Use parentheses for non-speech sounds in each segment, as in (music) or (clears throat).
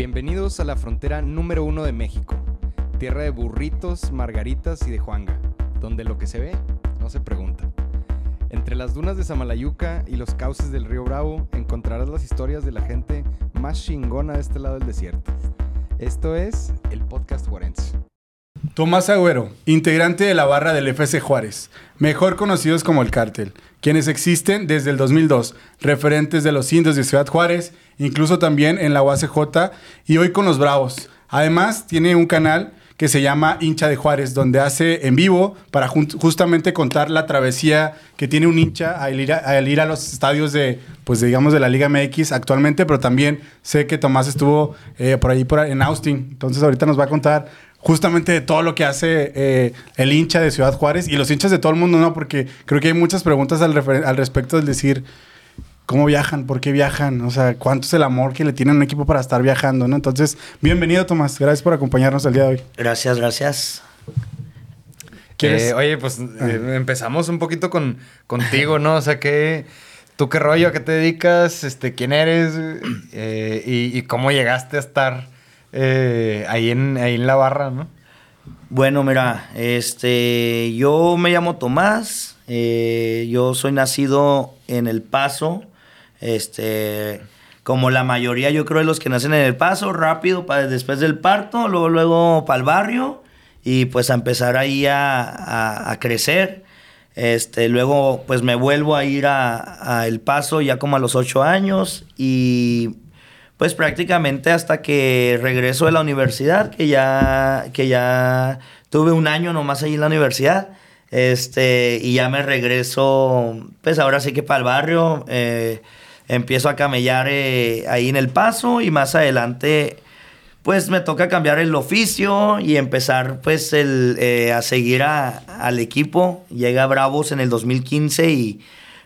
Bienvenidos a la frontera número uno de México, tierra de burritos, margaritas y de Juanga, donde lo que se ve no se pregunta. Entre las dunas de Samalayuca y los cauces del río Bravo encontrarás las historias de la gente más chingona de este lado del desierto. Esto es el podcast Juarense. Tomás Agüero, integrante de la barra del FC Juárez, mejor conocidos como el Cártel, quienes existen desde el 2002, referentes de los indios de Ciudad Juárez, incluso también en la UACJ y hoy con los Bravos. Además, tiene un canal que se llama Hincha de Juárez, donde hace en vivo para justamente contar la travesía que tiene un hincha al ir a, ir a los estadios de, pues digamos, de la Liga MX actualmente, pero también sé que Tomás estuvo eh, por ahí por, en Austin, entonces ahorita nos va a contar justamente de todo lo que hace eh, el hincha de Ciudad Juárez y los hinchas de todo el mundo, ¿no? Porque creo que hay muchas preguntas al, al respecto del decir, ¿cómo viajan? ¿Por qué viajan? O sea, ¿cuánto es el amor que le tienen a un equipo para estar viajando, ¿no? Entonces, bienvenido, Tomás. Gracias por acompañarnos el día de hoy. Gracias, gracias. Eh, oye, pues ah. eh, empezamos un poquito con, contigo, ¿no? O sea, que... ¿Tú qué rollo? ¿A qué te dedicas? Este, ¿Quién eres? y, y, cómo llegaste a estar eh, ahí, en, ahí en la barra, ¿no? Bueno, mira, este, yo me llamo Tomás, eh, yo soy nacido en El Paso, este, como la mayoría yo creo de los que nacen en El Paso, rápido, para, después del parto, luego, luego para el barrio y pues a empezar ahí a, crecer. Este, luego pues me vuelvo a ir a, a, El Paso ya como a los ocho años y pues prácticamente hasta que regreso de la universidad, que ya, que ya tuve un año nomás ahí en la universidad, este, y ya me regreso, pues ahora sí que para el barrio, eh, empiezo a camellar eh, ahí en el paso y más adelante pues me toca cambiar el oficio y empezar pues el, eh, a seguir al equipo. Llega Bravos en el 2015 y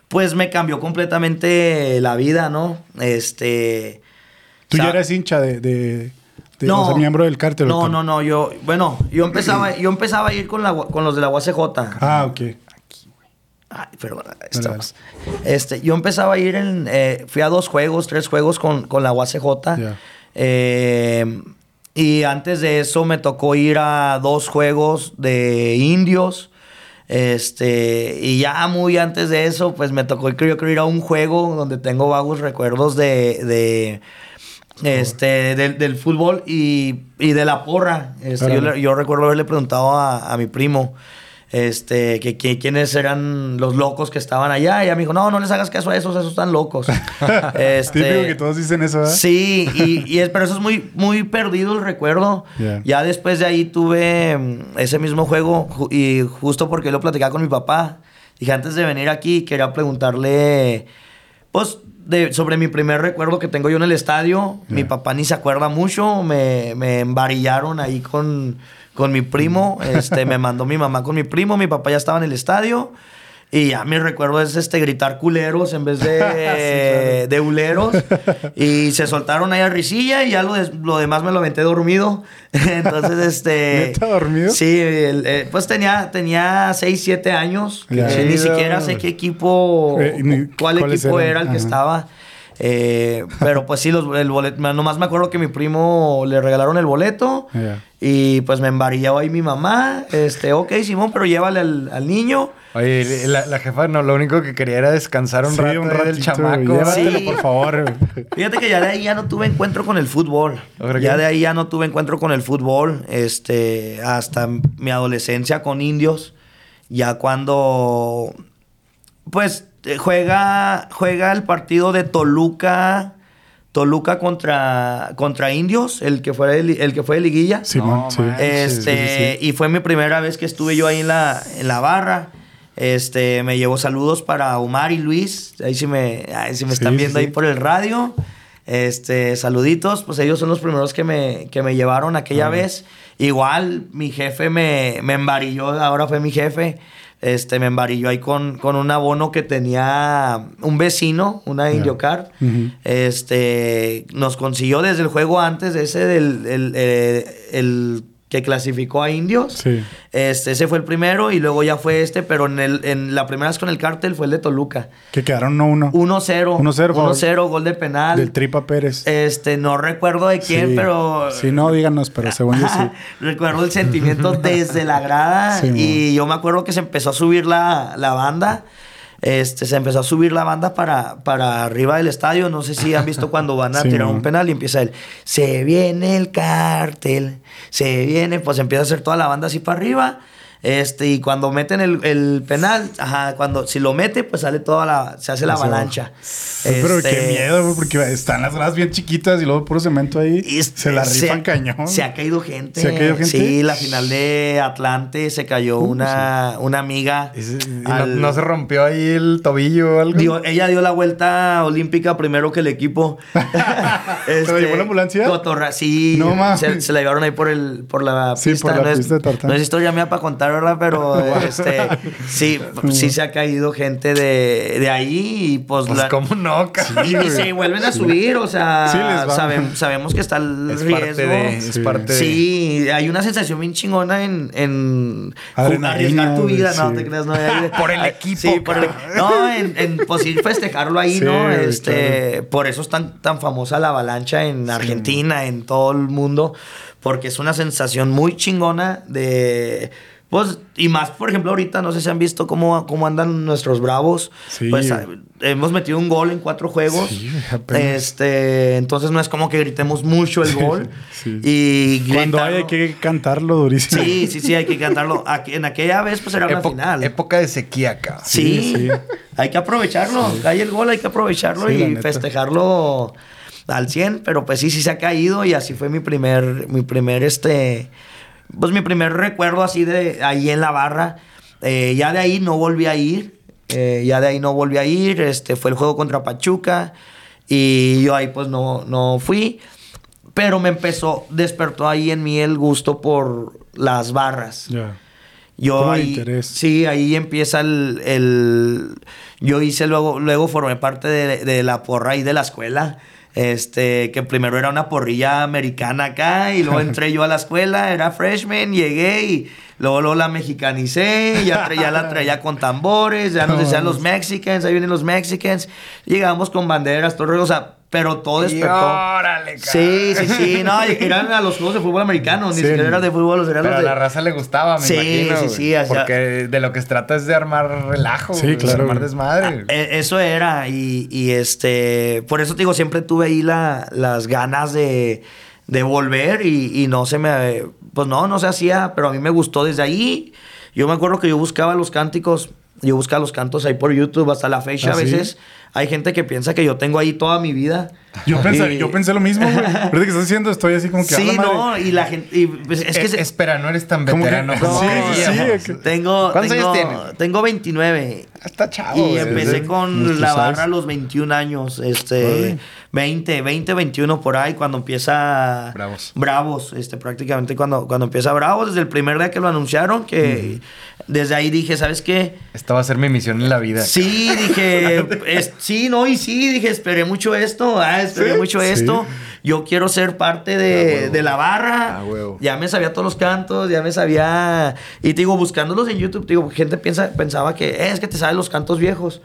pues me cambió completamente la vida, ¿no? Este, ¿Tú ya eres hincha de, de, no, miembro del cártel? No, no, no. Yo, bueno, yo empezaba, yo empezaba a ir con, la, con los de la UACJ. Ah, ok. Ay, perdón, estamos. Este, yo empezaba a ir en. Eh, fui a dos juegos, tres juegos con, con la UACJ. Eh, y antes de eso me tocó ir a dos juegos de indios. Este, y ya muy antes de eso, pues me tocó, yo creo, ir a un juego donde tengo vagos recuerdos de este, del, fútbol y, de la porra. Este, yo, recuerdo haberle preguntado a, mi primo este, que, quiénes eran los locos que estaban allá. Y ella me dijo, no, no les hagas caso a esos, esos están locos. (laughs) este, Típico que todos dicen eso, Sí, y, es, pero eso es muy, muy perdido el recuerdo. Ya después de ahí tuve mm, ese mismo juego y justo porque lo platicaba con mi papá. Dije, antes de venir aquí, quería preguntarle, pues, sobre mi primer recuerdo que tengo yo en el estadio. Mi papá ni se acuerda mucho. Me, me embarillaron ahí con, con mi primo. Este, me mandó mi mamá con mi primo. Mi papá ya estaba en el estadio. Y ya mi recuerdo es este, gritar culeros en vez de, (laughs) de uleros. Y se soltaron ahí a risilla y ya lo, lo demás me lo aventé dormido. (laughs) Entonces, este... ¿Está dormido? Sí, eh, pues tenía, tenía 6, 7 años. Ni siquiera sé qué equipo, eh, cuál equipo era el que estaba. Eh, pero pues sí, los, el boleto, nomás me acuerdo que mi primo le regalaron el boleto y pues me embarillaba ahí mi mamá. Este, ok, Simón, pero llévale al, niño. Oye, la, jefa no, lo único que quería era descansar un rato un del chamaco. Llévatelo, por favor. Fíjate que ya de ahí ya no tuve encuentro con el fútbol. Ya de ahí ya no tuve encuentro con el fútbol. Este, hasta mi adolescencia con indios. Ya cuando, pues juega, juega el partido de Toluca. Toluca contra, contra Indios, el que fue el, el que fue de liguilla. este, Y fue mi primera vez que estuve yo ahí en la, en la barra. Este, me llevo saludos para Omar y Luis. Ahí sí me, me están viendo ahí por el radio. Este, saluditos. Pues ellos son los primeros que me, que me llevaron aquella vez. Igual mi jefe me, me embarilló, ahora fue mi jefe este, me embarilló ahí con, con un abono que tenía un vecino, una Indiocar. Este, nos consiguió desde el juego antes, ese del el, eh, que clasificó a indios. Sí. Este, ese fue el primero y luego ya fue este, pero en, el, en la primera vez con el cártel fue el de Toluca. Que quedaron 1-1. 1-0. 1-0, favor. 1-0, gol de penal. Del Tripa Pérez. Este, no recuerdo de quién, Sí. pero. Sí, no, díganos, pero (laughs) según yo sí. Recuerdo el sentimiento desde la grada. Sí, y mo. yo me acuerdo que se empezó a subir la, la banda. Este, se empezó a subir la banda para, para arriba del estadio. No sé si han visto cuando van a (laughs) Sí, tirar un penal y empieza él. Se viene el cártel. Se viene. Pues empieza a hacer toda la banda así para arriba. Este, y cuando meten el, el penal, ajá, cuando si lo mete, pues sale toda la, se hace la abajo. avalancha. Pero qué Este, miedo, porque están las gradas bien chiquitas y luego puro cemento ahí. y es- se la rifan cañón. Se ha caído gente. ¿Se ha caído gente? Sí, la final de Atlante se cayó una, una amiga. Ese- y no, al- no se rompió ahí el tobillo o algo. Dio- ella dio la vuelta olímpica primero que el equipo. Este, (laughs) (laughs) ¿Te la llevó la ambulancia? Cotorra, sí. No se, se la llevaron ahí por el por la Sí, pista. por la no, es, pista de tartán. no es historia mía para contar, ¿verdad? Pero (laughs) este, sí, sí se ha caído gente de, de ahí y pues, pues, la- ¿cómo no, cabrón? y, se vuelven a subir, o sea, Sí, les va. sabem- sabemos que está el Es riesgo. parte de... Es Sí. de... Sí, hay una sensación bien chingona en, en Adrenalina, tu vida, no sí. te creas, no. Hay- (laughs) Por el equipo, Sí, por el- no, en, en pues ir festejarlo ahí, (laughs) Sí, ¿no? Este, por eso es tan, tan famosa la avalancha en Argentina, en todo el mundo, porque es una sensación muy chingona de. Pues, y más, por ejemplo, ahorita, no sé si han visto cómo, cómo andan nuestros bravos. Sí. Pues ah, hemos metido un gol en cuatro juegos. Sí, este, entonces no es como que gritemos mucho el gol. (laughs) Sí. Y Cuando hay, gritarlo. hay que cantarlo durísimo. Sí, sí, sí, hay que cantarlo. Aquí- en aquella vez, pues era una Epo- final. Época de sequía, cabrón. Sí, Sí, sí. hay que aprovecharlo. Cae el gol, hay que aprovecharlo y festejarlo al 100. Pero pues sí, sí se ha caído y así fue mi primer, mi primer, este, pues mi primer recuerdo así de ahí en la barra. Eh, ya de ahí no volví a ir. eh, ya de ahí no volví a ir. Este, fue el juego contra Pachuca y yo ahí pues no, no fui. Pero me empezó, despertó ahí en mí el gusto por las barras. Ya. Yo ahí, interés. sí, ahí empieza el, el- yo hice luego, luego formé parte de, de la porra ahí de la escuela. Este, que primero era una porrilla americana acá y luego (laughs) entré yo a la escuela, era freshman, llegué y luego, luego la mexicanicé, ya, ya la traía con tambores, ya nos No decían los (laughs) mexicans, ahí vienen los mexicans, llegamos con banderas, todo, o sea, pero todo Y despertó. órale, cabrón. Sí, sí, sí, no, eran a los juegos de fútbol americano, ni Sí. siquiera eran de fútbol, eran Pero los a de... la raza le gustaba, me Sí, imagino. sí, sí, o sea- Porque de lo que se trata es de armar relajo. Sí, claro, Armar güey. desmadre. E- Eso era, y, y, este, por eso te digo, siempre tuve ahí la- las ganas de, de volver y, y no se me, pues no, no se hacía, pero a mí me gustó desde ahí. Yo me acuerdo que yo buscaba los cánticos, yo buscaba los cantos ahí por YouTube hasta la fecha. ¿Ah, a sí? veces hay gente que piensa que yo tengo ahí toda mi vida. Yo pensé, Y- yo pensé lo mismo, güey. Ahorita que estás diciendo, estoy así como que. a Sí, no, y la gente, y, pues, es que Eh, se- espera, no eres tan ¿Cómo que- veterano (laughs) No, sí, sí, tengo, ¿Cuántos tengo, años tienes? tengo 29. Está chavo. Y empecé con la sabes. barra a los 21 años, este, Órale. 20, 20, 21 por ahí, cuando empieza Bravos. Bravos, este, prácticamente cuando, cuando empieza Bravos, desde el primer día que lo anunciaron, que desde ahí dije, ¿sabes qué? Esta va a ser mi misión en la vida. Sí, dije, (laughs) es- sí, no, y sí, dije, esperé mucho esto, ah, esperé Sí, mucho sí. esto. Yo quiero ser parte de, de la barra. Ah. Ya me sabía todos los cantos, ya me sabía. Y te digo, buscándolos en YouTube, te digo, gente piensa, pensaba que "Eh, es que te sabes los cantos viejos.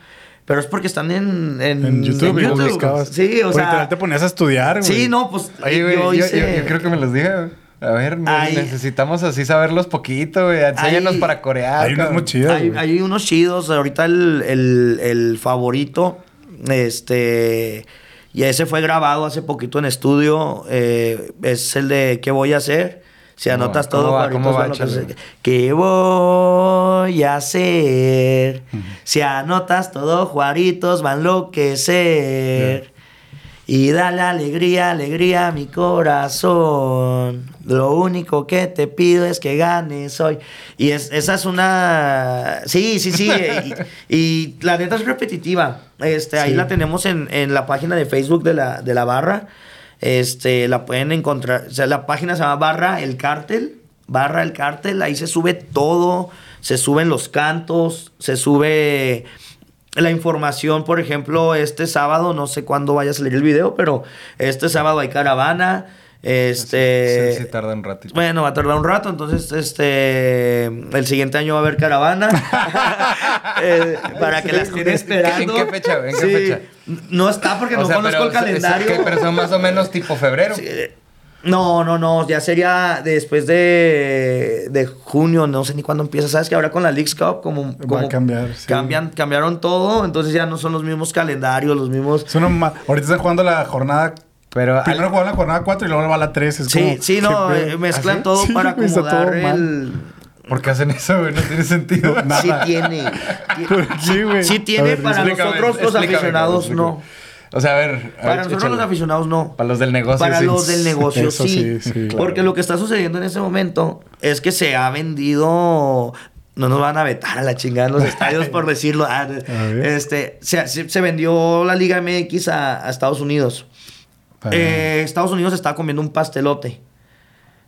Pero es porque están en, en, En YouTube, y los YouTube. buscabas. Sí, o Por sea. literal te ponías a estudiar, güey. Sí, no, pues. Güey, yo yo, hice- yo- yo creo que me los diga. A ver, necesitamos así saberlos poquito, güey. Enséñanos para corear. Hay cabrón. muy chidas. Hay, unos chidos. Ahorita el, el- el favorito, este, y ese fue grabado hace poquito en estudio, eh, es el de ¿Qué voy a hacer? Si ¿Cómo- anotas cómo todo, va? ¿Cómo va? se- ¿Qué voy a hacer? Si anotas todo, Juaritos va a enloquecer. Y dale alegría, alegría a mi corazón. Lo único que te pido es que ganes hoy. Y es, esa es una... Sí, sí, sí. y, y la neta es repetitiva. Este, Ahí la tenemos en, en la página de Facebook de la, de la barra. Este, la pueden encontrar. O sea, la página se llama Barra El Cártel. Barra El Cártel. Ahí se sube todo. Se suben los cantos. Se sube la información, por ejemplo, este sábado, no sé cuándo vaya a salir el video, pero este sábado hay caravana. Este. Sí, sí tarda un ratito. Bueno, va a tardar un rato, entonces este el siguiente año va a haber caravana (laughs) (laughs) eh, para que la estén esperando. ¿En qué fecha? ¿En qué fecha? No está porque O no sea, conozco el calendario. ¿qué? Pero son más o menos tipo febrero. Eh, No, no, no, ya sería después de, de junio, no sé ni cuándo empieza. Sabes que ahora con la Leagues Cup, como, Va a cambiar, sí. cambian, cambiaron todo, entonces ya no son los mismos calendarios, los mismos. Ma- Ahorita están jugando la jornada. Pero Primero al- jugaron la jornada 4 y luego va la 3. Es Sí, como, sí, ¿qué no, eh, mezclan ¿Ah, sí? todo Sí, para acomodar el. ¿Por qué hacen eso, güey? No tiene sentido. Nada. (laughs) Sí tiene. ¿Por qué, güey? Sí tiene, ver, para nosotros los aficionados no. O sea, a ver. a Para ver, nosotros échale. los aficionados no. Para los del negocio, Para sí. los del negocio, Eso sí. sí, sí, Porque lo que está sucediendo en ese momento es que se ha vendido. No nos van a vetar a la chingada en los (laughs) estadios por decirlo. Ah. Este, se, se- se vendió la Liga MX a, a Estados Unidos. Eh, Estados Unidos estaba comiendo un pastelote.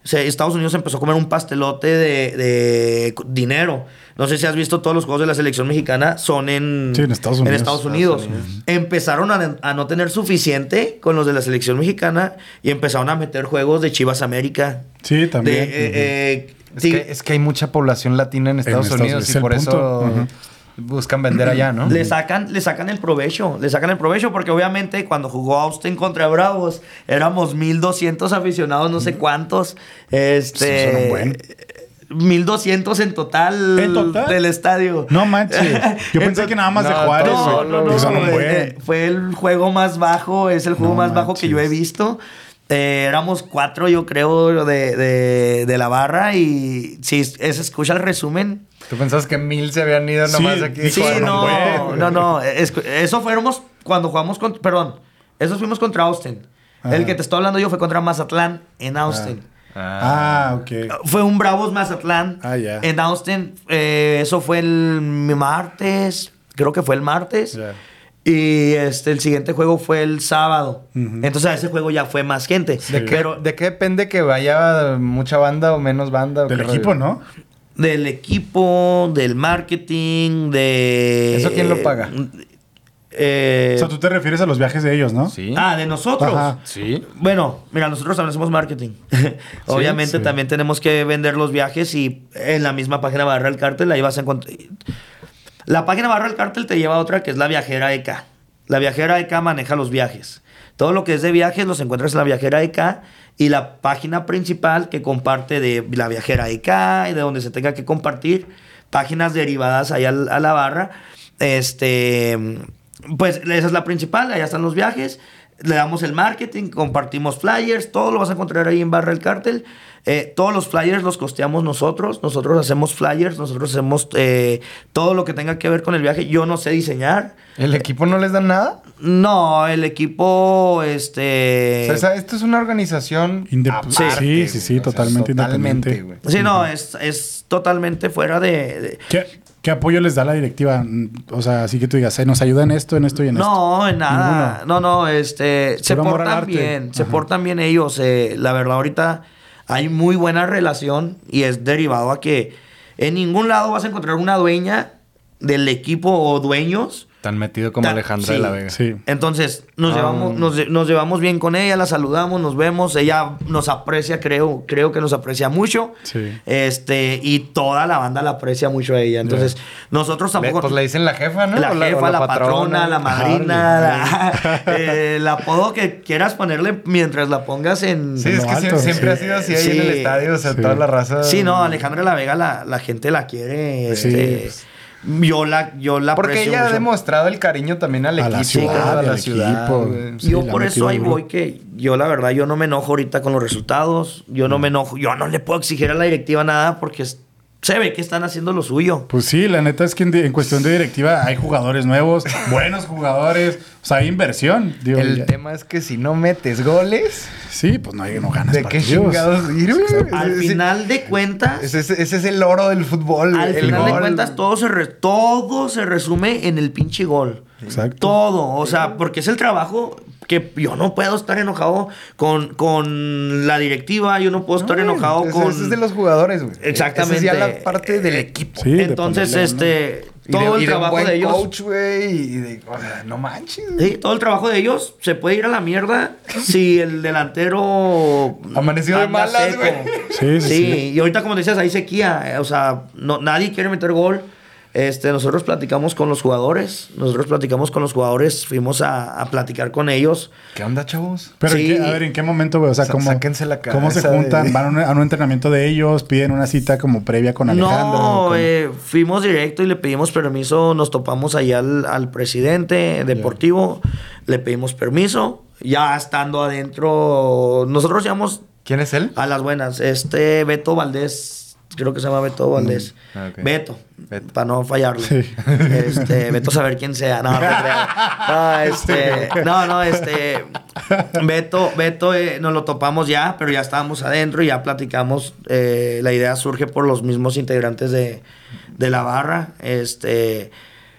O sea, Estados Unidos empezó a comer un pastelote de, de dinero. No sé si has visto todos los juegos de la selección mexicana, son en, Sí, en Estados Unidos. Estados Unidos. Empezaron a, a no tener suficiente con los de la selección mexicana y empezaron a meter juegos de Chivas América. Sí, también. De, eh, eh, Es, sí, que, es que hay mucha población latina en Estados Estados Unidos Unidos, y por punto. eso. Buscan vender allá, ¿no? Le sacan, le sacan el provecho, le sacan el provecho porque obviamente cuando jugó Austin contra Bravos éramos 1200 aficionados, no sé cuántos. Este es un buen. 1200 en total, ¿En total? del estadio. No manches. Yo pensé que nada más de No, Juárez. No, no, no, no, eh, eh, fue el juego más bajo, es el juego No más bajo que yo he visto. Eh, éramos cuatro, yo creo, de, de, de la barra y si se escucha el resumen, ¿Tú pensabas que mil se habían ido Sí, nomás aquí? Sí, no, no, no. es- eso fuéramos cuando jugamos contra. Perdón, esos fuimos contra Austin. Ajá. El que te estoy hablando yo fue contra Mazatlán en Austin. Ah, ok. Fue un Bravos Mazatlán Ah, ya. en Austin. eh, eso fue el martes. Creo que fue el martes. Y este, el siguiente juego fue el sábado. Entonces a ese juego ya fue más gente. ¿De, qué, Pero ¿De qué depende que vaya mucha banda o menos banda? o Del equipo, rollo? ¿no? Del equipo, del marketing, de. ¿Eso quién lo paga? Eh, O sea, tú te refieres a los viajes de ellos, ¿no? Sí. Ah, de nosotros. Ajá. Sí. Bueno, mira, nosotros también hacemos marketing. (laughs) Obviamente sí. también tenemos que vender los viajes y en la misma página Barra el Cártel ahí vas a encontrar... La página Barra el Cártel te lleva a otra que es la Viajera EK. La Viajera EK maneja los viajes. Todo lo que es de viajes los encuentras en la Viajera EK y la página principal que comparte de la Viajera EK y de donde se tenga que compartir páginas derivadas ahí a la barra. Este, pues esa es la principal, allá están los viajes. Le damos el marketing, compartimos flyers, todo lo vas a encontrar ahí en Barra el Cártel. Eh, todos los flyers los costeamos nosotros. Nosotros hacemos flyers, nosotros hacemos eh, todo lo que tenga que ver con el viaje. Yo no sé diseñar. ¿El equipo no les da nada? No, el equipo, este... O sea, esto es una organización. Indep- aparte, sí, sí, sí. O sea, totalmente independiente. güey. Sí, no, es, es totalmente fuera de... de- ¿Qué, qué apoyo les da la directiva? Mm, O sea, así que tú digas, "Eh, nos ayuda en esto, en esto y en esto. No, en nada. No, no, este, se portan bien, se portan bien ellos. eh, la verdad, ahorita hay muy buena relación y es derivado a que en ningún lado vas a encontrar una dueña del equipo o dueños. Tan metido como Ta- Alejandra de sí. la Vega. Sí. Entonces, nos, Ah. llevamos, nos, nos llevamos bien con ella, la saludamos, nos vemos. Ella nos aprecia, creo, creo que nos aprecia mucho. Sí. Este, y toda la banda la aprecia mucho a ella. Entonces, nosotros Le- tampoco. pues le dicen la jefa, ¿no? La O o jefa, la, patrona, la madrina, la- (laughs) eh, el apodo que quieras ponerle mientras la pongas en... Sí, es Lo que alto, siempre, sí. ha sido así ahí en el estadio, o sea, Sí. toda la raza. Sí, no, Alejandra La Vega, la, la gente la quiere. Sí, este, pues. Yo la, yo la Porque ella ha demostrado el cariño también al A la equipo, ciudad, a la ciudad. equipo. Sí, yo la por eso ahí voy que yo la verdad yo no me enojo ahorita con los resultados, yo no me enojo, yo no le puedo exigir a la directiva nada porque es- se ve que están haciendo lo suyo. Pues sí, la neta es que en, en cuestión de directiva hay jugadores nuevos, (laughs) buenos jugadores, o sea, hay inversión. Digo, El ya- tema es que si no metes goles, Sí, pues no, hay, no ganas ¿de qué partidos. chingados ir, güey? Al Ese- final de cuentas, Ese, es el oro del fútbol. al el final de cuentas todo se re- todo se resume en el pinche gol. Exacto. Todo, o sea, porque es el trabajo que yo no puedo estar enojado con, con la directiva, yo no puedo estar No, enojado ese- con ese es de los jugadores, güey. Exactamente. Esa es ya la parte del Eh, equipo. Sí, Entonces, este, todo de, el de trabajo de ellos. coach, güey. Y de, o sea, no manches. güey. Sí, todo el trabajo de ellos se puede ir a la mierda si el delantero Amaneció de malas, güey. Sí, sí, sí. y ahorita como decías, hay sequía, eh, o sea, no, nadie quiere meter gol. Este, nosotros platicamos con los jugadores, nosotros platicamos con los jugadores, fuimos a, a platicar con ellos. ¿Qué onda, chavos? Pero, ¿en Sí. qué- a ver, ¿en qué momento, güey? O sea, Sa- ¿cómo, sáquense la ¿cómo se juntan? de- ¿Van a un, a un entrenamiento de ellos? ¿Piden una cita como previa con Alejandro? No, eh, fuimos directo y le pedimos permiso, nos topamos allá al, al presidente deportivo, le pedimos permiso, ya estando adentro, nosotros llamamos ¿Quién es él? a las buenas, este Beto Valdés, creo que se llama Beto Valdés, Ah, ok. Beto, Beto. para no fallarle, Sí. (laughs) este, Beto saber quién sea, no, no, (laughs) este, no, no, este, Beto, Beto eh, nos lo topamos ya, pero ya estábamos adentro y ya platicamos. eh, la idea surge por los mismos integrantes de, de la barra. Este,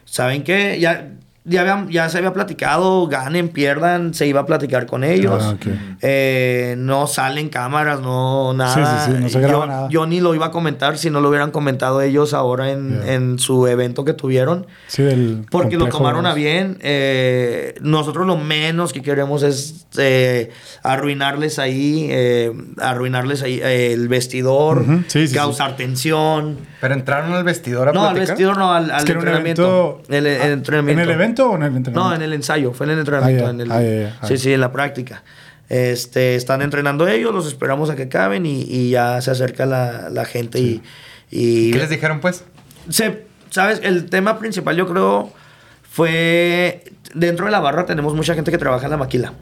¿saben qué? Ya, ya, habían- ya se había platicado, ganen, pierdan, se iba a platicar con ellos. Ah. Eh, no salen cámaras, no nada. Sí, sí, sí, no se graba yo, nada. yo ni lo iba a comentar si no lo hubieran comentado ellos ahora en, su evento que tuvieron. Sí, del Porque lo tomaron a bien. eh, nosotros lo menos que queremos es eh, arruinarles ahí, eh, arruinarles ahí eh, el vestidor, Ujú, sí, sí, causar tensión. Pero entraron al vestidor a No, al platicar. vestidor no, al, al entrenamiento. evento- El, el Ah, entrenamiento. ¿En el evento o en el entrenamiento? No, en el ensayo, fue en el entrenamiento. Ah, en el- ah, ah, sí, sí, en la práctica. Este, están entrenando ellos, los esperamos a que acaben y, y ya se acerca la, la gente y, y ¿Qué les dijeron, pues? se, ¿Sabes? El tema principal yo creo fue, dentro de la barra tenemos mucha gente que trabaja en la maquila.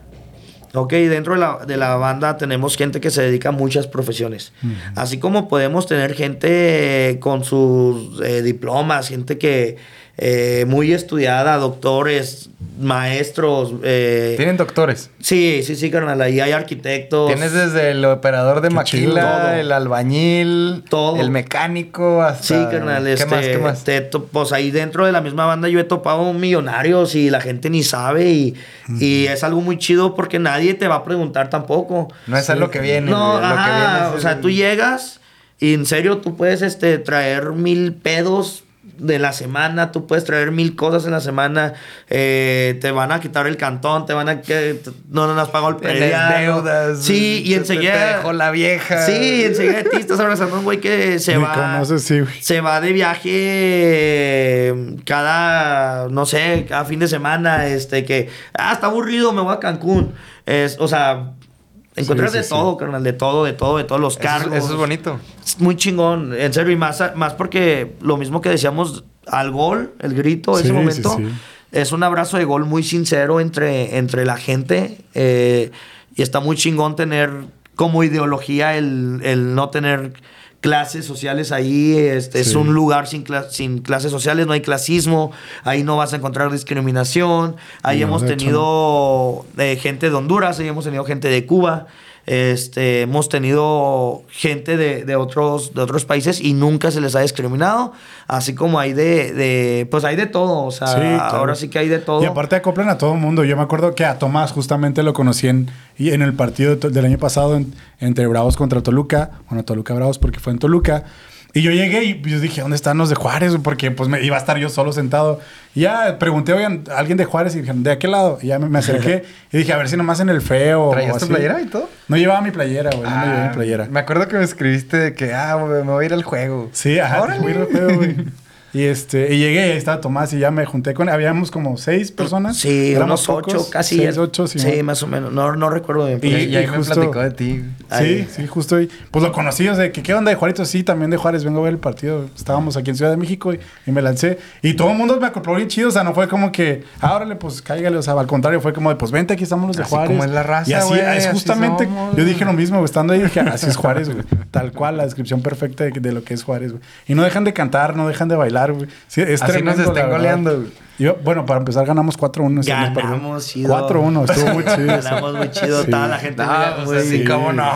Ok, dentro de la, de la banda tenemos gente que se dedica a muchas profesiones. Así como podemos tener gente con sus eh, diplomas, gente que eh, muy estudiada, doctores, maestros. eh, Tienen doctores. sí, sí, sí, carnal. Ahí hay arquitectos. Tienes desde el operador de Qué maquila, chido. Todo. el albañil, Todo. el mecánico, hasta... Sí, carnal. ¿Qué este, más? ¿Qué más? pues ahí dentro de la misma banda yo he topado millonarios y la gente ni sabe y, y es algo muy chido porque nadie te va a preguntar tampoco. No es a lo que viene. No, güey, lo que viene es o sea, el- tú llegas y en serio tú puedes este, traer mil pedos de la semana, tú puedes traer mil cosas en la semana, eh, te van a quitar el cantón, te van a que no, no nos pagó el Tienes predial. deudas. Sí, y enseguida. Te dejó la vieja. Sí, enseguida de ti estás abrazando a un güey que se Ni va. conoces, sí, güey. Se va de viaje cada, no sé, cada fin de semana, este, que, ah, está aburrido, me voy a Cancún. Es, o sea, Sí, sí, de sí. todo, carnal, de todo, de todo, de todos los Eso, es- cargos. eso es bonito. Es muy chingón, en serio, y más, más porque lo mismo que decíamos al gol, el grito, Sí, ese sí, momento, sí. es un abrazo de gol muy sincero entre, entre la gente eh, y está muy chingón tener como ideología el, el no tener clases sociales ahí, este, es Sí. un lugar sin, cla- sin clases sociales, no hay clasismo, ahí no vas a encontrar discriminación, ahí No, hemos tenido eh, gente de Honduras, ahí hemos tenido gente de Cuba, este, hemos tenido gente de, de otros, de otros países y nunca se les ha discriminado, así como hay de, de pues hay de todo, o sea, Sí, claro. ahora sí que hay de todo. Y aparte acoplan a todo el mundo. Yo me acuerdo que a Tomás justamente lo conocí en, en el partido del año pasado en- entre Bravos contra Toluca. Bueno, Toluca Bravos porque fue en Toluca. Y yo llegué y yo dije, ¿dónde están los de Juárez? Porque pues me iba a estar yo solo sentado. Y ya pregunté, oigan, ¿alguien de Juárez? Y dijeron, ¿de aquel lado? Y ya me, me acerqué (laughs) y dije, a ver si nomás en el feo. ¿Traías o tu así. playera y todo? No llevaba mi playera, güey. no me llevé Ah, mi playera. Me acuerdo que me escribiste de que, ah, güey, me voy a ir al juego. Sí, ajá, Órale. fui al juego, güey. (laughs) Y este, y llegué, y ahí estaba Tomás y ya me junté con habíamos como seis personas. Sí, Éramos unos ocho, pocos, casi. Seis, ocho, sí. Sí, más o menos. No, no recuerdo bien. Y, y ahí y me justo- platicó de ti. Ahí. Sí, sí, justo ahí. Pues lo conocí, o sea, que qué onda de Juárez, sí, también de Juárez, vengo a ver el partido. Estábamos aquí en Ciudad de México y, y me lancé. Y todo el mundo me acopló bien chido, o sea, no fue como que, ah, órale, pues cáigale, o sea, al contrario, fue como de, pues vente, aquí estamos los de Así Juárez. como es la raza, Y así, es así justamente, somos, yo dije lo mismo, estando ahí, dije, así es Juárez, güey. Tal cual, la descripción perfecta de, de lo que es Juárez, güey. Y no dejan de cantar, no dejan de bailar, güey. Sí, es Así nos tremendo, verdad. goleando, güey. Yo, bueno, para empezar, ganamos 4-1. ese mes, perdón. Ganamos, chido. 4-1, estuvo muy (laughs) chido. eso. Ganamos muy chido. Sí. Toda la gente No, pues muy- así como no.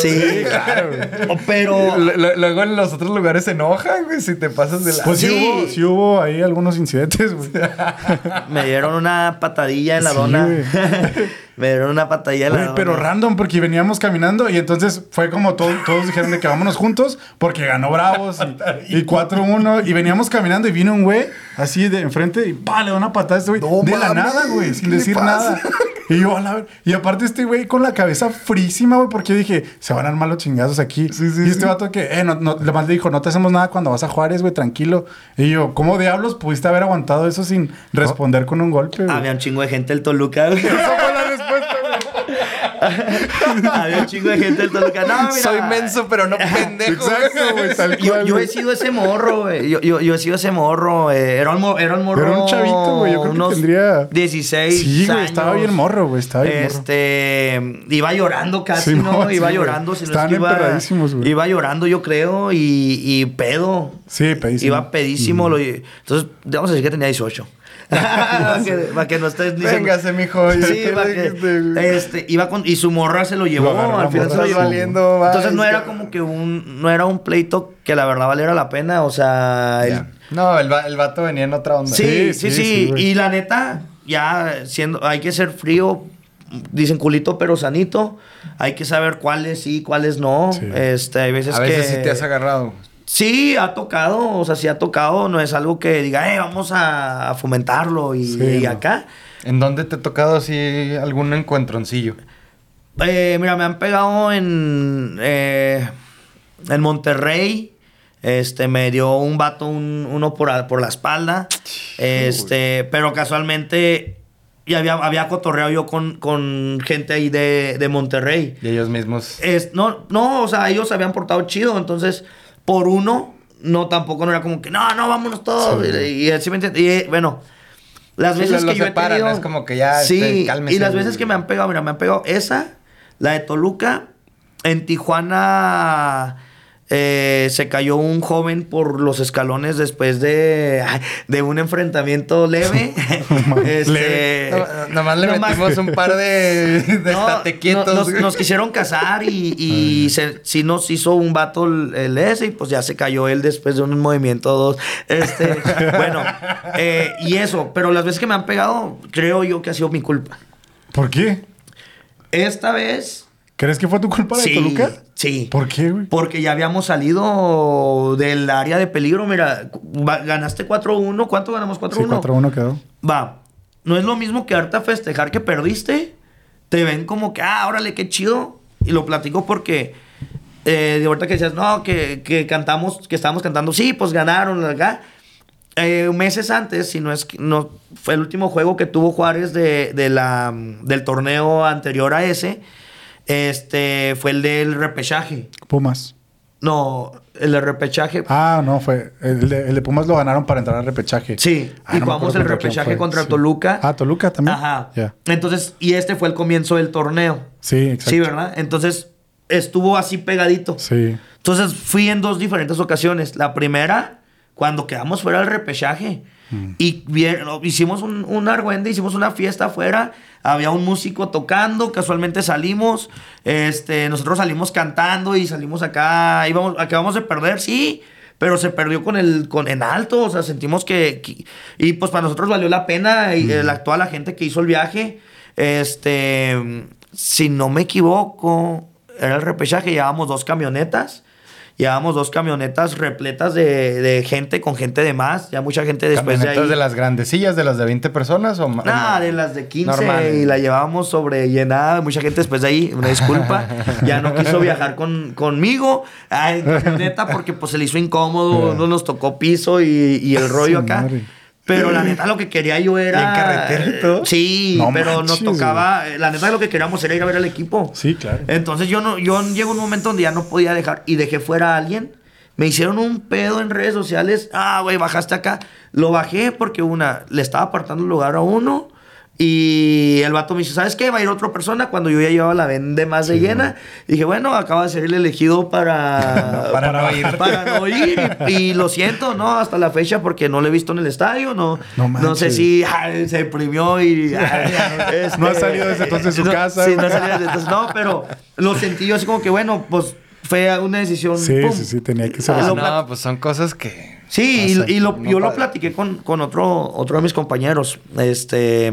Sí, claro. O- Pero. Luego en los otros lugares se enojan, güey, si te pasas de la... Pues sí. Sí. hubo, sí hubo ahí algunos incidentes, güey. (laughs) Me dieron una patadilla en la Sí, dona. (laughs) Me dieron una patadilla en la Güey, dona. pero random, porque veníamos caminando y entonces fue como todo- todos dijeron de que vámonos juntos porque ganó Bravos y, (laughs) y 4-1 y veníamos caminando y vino un güey así de enfrente y pa, le da una patada a este güey. No de la nada, güey, sin ¿qué le decir nada. Y yo, a la ver- Y aparte este güey con la cabeza frísima, güey, porque yo dije, se van a armar los chingazos aquí. Sí, sí, y este sí. vato que, eh, no, no, le dijo, no te hacemos nada cuando vas a Juárez, güey, tranquilo. Y yo, ¿cómo diablos pudiste haber aguantado eso sin responder con un golpe, güey? Había un chingo de gente del Toluca, güey. (laughs) Esa fue la respuesta, güey. (laughs) Había un chingo de gente del Toluca. No, mira. Soy menso, pero no (laughs) pendejo. Exacto, güey, tal Yo, cual, yo güey. he sido ese morro, güey. Yo, yo, yo he sido ese morro. eh, Era un, era un morro. Era un chavito, güey, yo creo que unos tendría- 16. Sí, güey, estaba bien morro, güey, estaba bien morro. Este. Iba llorando casi, Sí, ¿no? no, sí, iba llorando. Si no es Estaban que iba, emperradísimos, güey. Iba llorando, yo creo, y, y pedo. Sí, pedísimo. Iba pedísimo. lo- entonces, vamos a decir que tenía 18. (laughs) para, que, no estés diciendo. Véngase, mijo. Sí, este, iba con, y su morra se lo llevó, Lo al final se lo llevó. valiendo Entonces no era como que un, no era un pleito que la verdad valiera la pena, o sea, el-. No, el, va- el vato venía en otra onda. sí, sí, Sí, sí, sí, sí, güey. y la neta, ya siendo, hay que ser frío, dicen culito pero sanito, hay que saber cuáles sí, cuáles no, Sí. este, hay veces A veces que... sí te has agarrado. Sí, ha tocado, o sea, sí ha tocado, no es algo que diga, eh, vamos a, fomentarlo y, Sí, y no. acá. ¿En dónde te ha tocado así algún encuentroncillo? Eh, mira, me han pegado en, eh, en Monterrey. Este, me dio un vato un- uno por, por la espalda. Este, pero casualmente y había, había cotorreado yo con, con gente ahí de, de Monterrey. Y ellos mismos. Es, no, no, o sea, ellos se habían portado chido, entonces, por uno, no, tampoco no era como que, no, no, vámonos todos. Sí. Y, y así me. Y, eh, bueno, las Sí, veces lo- lo que yo separan, he tenido... es como que ya, Sí, este, cálmese, y las veces que me han pegado, mira, me han pegado esa, la de Toluca, en Tijuana... eh, se cayó un joven por los escalones después de, de un enfrentamiento leve. (laughs) este, No- nomás le nomás- metimos un par de, (laughs) de no, estate quietos. no- nos, quisieron casar y, y se, sí nos hizo un vato el, el ese y pues ya se cayó él después de un movimiento dos. Este, (laughs) bueno, eh, y eso, pero las veces que me han pegado, creo yo que ha sido mi culpa. ¿Por qué? Esta vez... ¿Crees que fue tu culpa de sí, Toluca? Sí. ¿Por qué, güey? Porque ya habíamos salido del área de peligro. Mira, ganaste 4-1. ¿Cuánto ganamos? 4-1. Sí, 4-1 quedó. Va, no es lo mismo quedarte a festejar que perdiste. Te ven como que, ah, órale, qué chido. Y lo platico porque eh, de ahorita que decías, no, que, que cantamos, que estábamos cantando, sí, pues ganaron, acá. Eh, meses antes, si no es que no fue el último juego que tuvo Juárez de, de la, del torneo anterior a ese, este fue el del repechaje. Pumas. No, el del repechaje. Ah, no, fue. El de, el de Pumas lo ganaron para entrar al repechaje. Sí, Ah, y no jugamos el repechaje contra sí. Toluca. Ah, Toluca también. Ajá. Entonces, y este fue el comienzo del torneo. Sí, exacto. Sí, ¿verdad? Entonces, estuvo así pegadito. Sí. Entonces, fui en dos diferentes ocasiones. La primera, cuando quedamos fuera del repechaje. Mm. Y bien, hicimos un, un argüende, hicimos una fiesta afuera. Había un músico tocando, casualmente salimos. Este, nosotros salimos cantando y salimos acá. Íbamos, acabamos de perder, sí. Pero se perdió con el con en alto, o sea, sentimos que, que- y pues para nosotros valió la pena y el, a toda la gente que hizo el viaje. Este, si no me equivoco, era el repechaje, llevábamos dos camionetas. Llevábamos dos camionetas repletas de, de gente, con gente de más. Ya mucha gente después de ¿Camionetas ahí. de las grandecillas, de las de 20 personas o más? Nada, de las de 15 Normal. y la llevábamos sobre llenada. Mucha gente después de ahí, una disculpa, (laughs) ya no quiso viajar con, conmigo Ay, camioneta porque pues se le hizo incómodo, (laughs) no nos tocó piso y, y el rollo acá. madre. Pero la neta lo que quería yo era... ¿Y en carretera y todo? Sí, No pero nos manches, tocaba... La neta lo que queríamos era ir a ver al equipo. Sí, claro. Entonces yo no, yo llego a un momento donde ya no podía dejar y dejé fuera a alguien. Me hicieron un pedo en redes sociales. Ah, güey, bajaste acá. Lo bajé porque una, le estaba apartando el lugar a uno. Y el vato me dice, ¿sabes qué? Va a ir otra persona cuando yo ya llevaba la vende más de llena. Dije, bueno, acaba de ser el elegido para... (laughs) Para no ir. Para no ir. Y, y lo siento, ¿no? Hasta la fecha porque no lo he visto en el estadio. No, No no, sé si ay, se deprimió y... (laughs) ay, (laughs) este, No ha salido desde entonces de su no, casa, Sí, no ha salido desde entonces. No, pero lo sentí yo así como que, bueno, pues fue una decisión. Sí, pum. sí, sí, tenía que ser Ah, no, pues son cosas que... Sí, y- pasan. y, lo- No yo lo platiqué con, con otro, otro de mis compañeros. Este.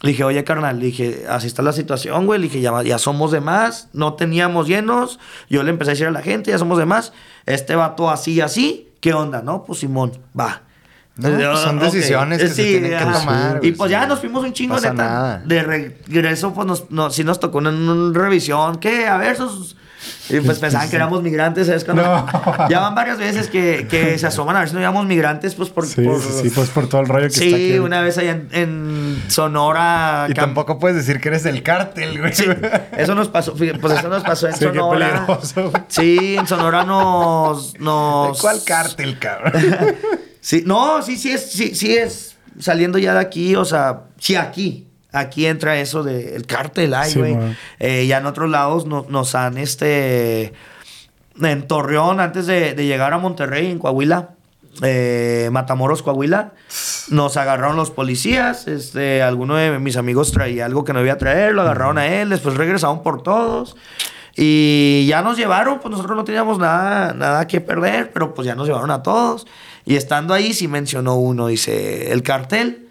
Le dije, oye, carnal, le dije, así está la situación, güey. Le dije, ya, ya somos de más, no teníamos llenos. Yo le empecé a decir a la gente, ya somos de más. Este vato así, así, ¿qué onda, no? Pues Simón, va. No, pues son decisiones que se tienen que tomar, Y pues sí. ya nos fuimos un chingo Pasa neta. nada. De regreso, pues nos, nos- sí nos tocó una, una revisión. ¿Qué? A ver, sus. Y pues pensaban que éramos migrantes, ¿sabes? Cuando- No. (laughs) Ya van varias veces que, que se asoman a ver si no éramos migrantes, pues por. Sí, por- sí, sí, pues por todo el rollo que está Sí, aquí. ahorita. una vez allá en, en Sonora. Y cam- tampoco puedes decir que eres del cártel, güey. Sí, eso nos pasó, pues eso nos pasó en (laughs) Sí, Sonora. Sí, en Sonora nos, nos... ¿Cuál cártel, cabrón? (laughs) Sí, no, sí, sí es, sí, sí es saliendo ya de aquí, o sea, sí aquí. Aquí entra eso del el cártel, ay, güey. Eh, ya en otros lados no- nos han, este, en Torreón, antes de, de llegar a Monterrey, en Coahuila, eh, Matamoros, Coahuila, nos agarraron los policías, este, alguno de mis amigos traía algo que no debía traer, lo agarraron a él, después regresaron por todos. Y ya nos llevaron, pues nosotros no teníamos nada, nada que perder, pero pues ya nos llevaron a todos. Y estando ahí sí mencionó uno, dice, el cartel.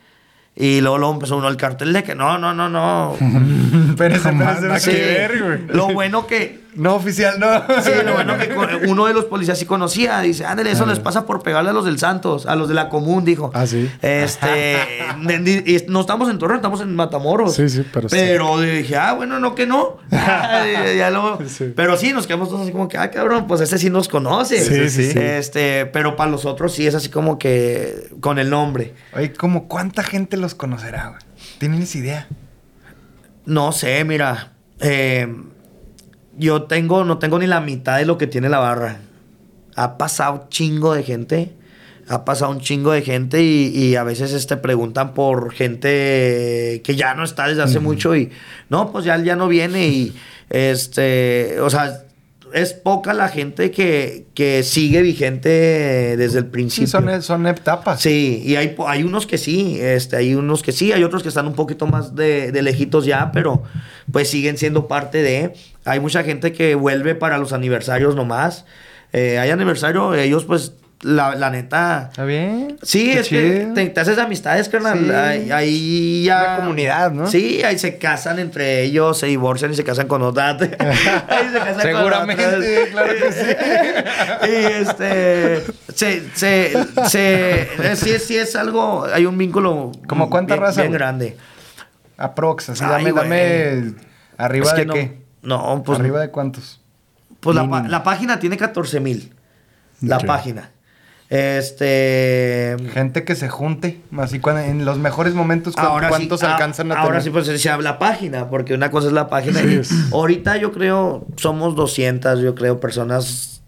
Y luego, luego empezó uno, el cartel de que no, no, no, no. (laughs) Nada espérese. que ver, güey. Lo bueno que, No, oficial, no. sí, lo bueno que uno de los policías sí conocía. Dice, ándale, eso les pasa por pegarle a los del Santos, a los de la común, dijo. Ah, sí. Este, (laughs) no estamos en Torreón, estamos en Matamoros. Sí, sí, pero sí. Pero dije, ah, bueno, no que no. (laughs) Ya- ya luego- Sí. Pero sí, nos quedamos todos así como que, ah, cabrón, pues ese sí nos conoce. Sí, sí, sí. Este, pero para los otros sí es así como que con el nombre. Oye, ¿cómo cuánta gente los conocerá, güey? ¿Tienes idea? No sé, mira. eh, yo tengo, no tengo ni la mitad de lo que tiene la barra. Ha pasado chingo de gente. Ha pasado un chingo de gente y, y a veces este, preguntan por gente que ya no está desde hace mucho y no, pues ya, ya no viene y este, o sea, es poca la gente que, que sigue vigente desde el principio. Sí, son, son etapas. Sí, y hay, hay unos que sí, este, hay unos que sí, hay otros que están un poquito más de, de lejitos ya, pero pues siguen siendo parte de. Hay mucha gente que vuelve para los aniversarios nomás. Eh, hay aniversario, ellos pues, la, la neta... ¿Está bien? Sí, Qué es que te, te haces amistades, carnal. Sí. Ahí, ahí ya. Una comunidad, ¿no? Sí, ahí se casan entre ellos, se divorcian y se casan con otras. (laughs) ahí se casan Seguramente, con otras. claro que sí. y este. Se. se, se sí, es- sí es algo. Hay un vínculo. ¿Cómo cuánta bien- raza, Bien güey? grande. Aprox, así, Ay, dame, güey. dame. ¿Arriba Es que de no- qué? No, pues. ¿Arriba de cuántos? Pues la, la página tiene 14 mil. La página. Este. Gente que se junte, así cuando, en los mejores momentos, ¿cuán- Ahora ¿cuántos sí, ah, alcanzan a Ahora tener? sí, pues se habla página, porque una cosa es la página. y ahorita yo creo, somos 200, yo creo, personas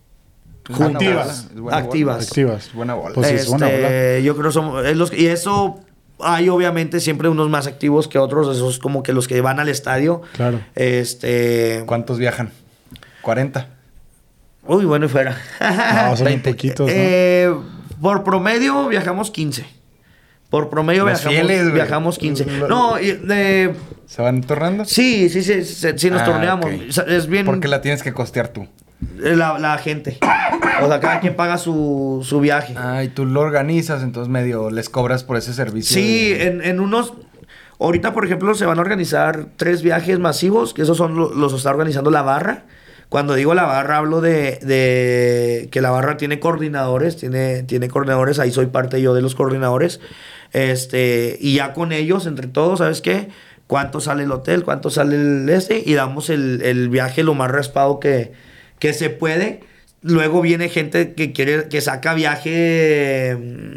buena Activas. Activas. buena bola. Pues sí, es buena Este, bola. yo creo somos es los- y eso hay obviamente siempre unos más activos que otros, esos como que los que van al estadio. Claro. Este, ¿Cuántos viajan? 40. Uy, bueno, y fuera. No, son (laughs) muy 20. poquitos, ¿no? Eh, por promedio viajamos 15. Por promedio Los viajamos, fieles, viajamos 15. Lo- No, y de, ¿Se van tornando? sí, sí, sí, sí, sí nos Ah, torneamos. ok. O sea, Es bien Porque la tienes que costear tú. la, la gente. O sea, cada quien paga su, su viaje. Ah, y tú lo organizas, entonces medio les cobras por ese servicio. Sí, de- en, en unos... Ahorita, por ejemplo, se van a organizar tres viajes masivos, que esos son lo- los está organizando la barra. Cuando digo la barra, hablo de, de que la barra tiene coordinadores, tiene, tiene coordinadores, ahí soy parte yo de los coordinadores. Este, y ya con ellos, entre todos, ¿sabes qué? ¿Cuánto sale el hotel? ¿Cuánto sale el este? Y damos el, el viaje lo más raspado que, que se puede. Luego viene gente que quiere, que saca viaje mm,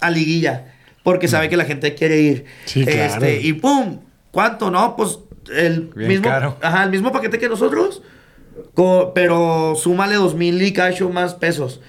a liguilla, porque sabe que la gente quiere ir. Sí, claro. Este, y pum, ¿cuánto? No, pues el Bien mismo, caro. ajá, el mismo paquete que nosotros, co- pero súmale dos mil y cacho más pesos.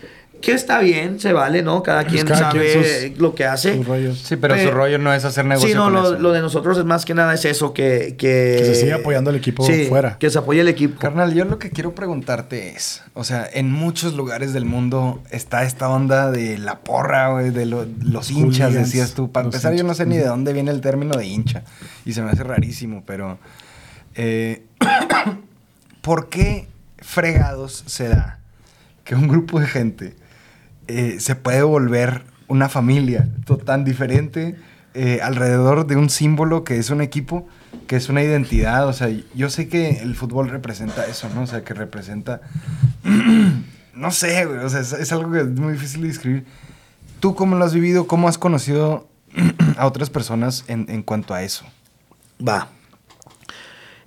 Que está bien, se vale, ¿no? Cada Pues quien cada sabe quien sus- lo que hace. sus rollos. Sí, pero Pe- su rollo no es hacer negocio Sí, no, con lo, eso. lo de nosotros es más que nada es eso, que... Que, Que se siga apoyando al equipo Sí, fuera. Que se apoye el equipo. Carnal, yo lo que quiero preguntarte es, o sea, en muchos lugares del mundo está esta onda de la porra, güey, de lo- los hinchas, Hooligans, decías tú. Para empezar, yo no hinchas. sé ni de dónde viene el término de hincha. Y se me hace rarísimo, pero... eh, ¿Por qué fregados se da que un grupo de gente eh, se puede volver una familia tan diferente eh, alrededor de un símbolo que es un equipo, que es una identidad. O sea, yo sé que el fútbol representa eso, ¿no? O sea, que representa... (clears throat) no sé, güey. O sea, es, es algo que es muy difícil de describir. ¿Tú cómo lo has vivido? ¿Cómo has conocido (clears throat) a otras personas en, en cuanto a eso? Va.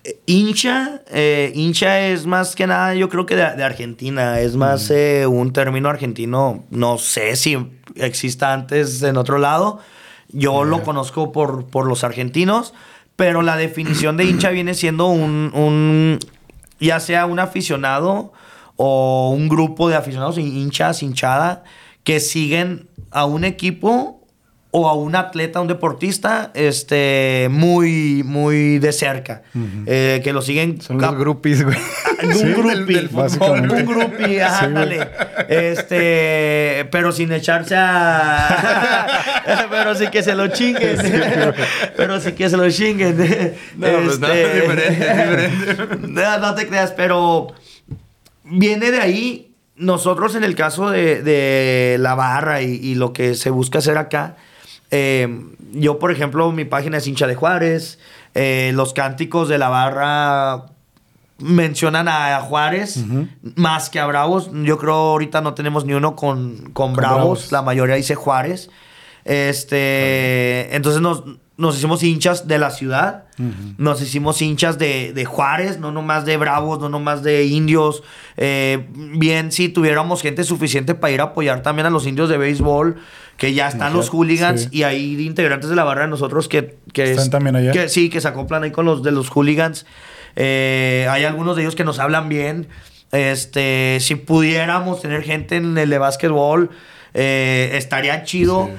Eh, hincha, eh, hincha es más que nada, yo creo que de, de Argentina, es más eh, un término argentino, no sé si exista antes en otro lado, yo lo conozco por, por los argentinos, pero la definición de hincha (clears throat) viene siendo un, un, ya sea un aficionado o un grupo de aficionados, hinchas, hinchada, que siguen a un equipo o a un atleta, un deportista, este, muy, muy de cerca. Eh, que lo siguen. Son los groupies, güey. (laughs) Un Sí, groupie. del- del fútbol. un groupie, ándale. Este, pero sin echarse a. (laughs) pero sí que se lo chinguen. pero sí que se lo chinguen. No, pues (laughs) no, es diferente, es diferente. No, no te creas, pero viene de ahí. Nosotros, en el caso de, de la barra y, y lo que se busca hacer acá, eh, yo, por ejemplo, mi página es hincha de Juárez. eh, los cánticos de la barra mencionan a Juárez más que a Bravos. Yo creo ahorita no tenemos ni uno con, con, Bravos. Bravos. La mayoría dice Juárez. Este, entonces nos, nos hicimos hinchas de la ciudad. Nos hicimos hinchas de, de Juárez, no nomás de Bravos, no nomás de indios. Eh, bien, si tuviéramos gente suficiente para ir a apoyar también a los indios de béisbol, que ya están los hooligans sí. y hay integrantes de la barra de nosotros que, que ¿Están es- también allá? que sí, que se acoplan ahí con los de los hooligans. Eh, hay algunos de ellos que nos hablan bien. Este, si pudiéramos tener gente en el de básquetbol, eh, estaría chido. Sí.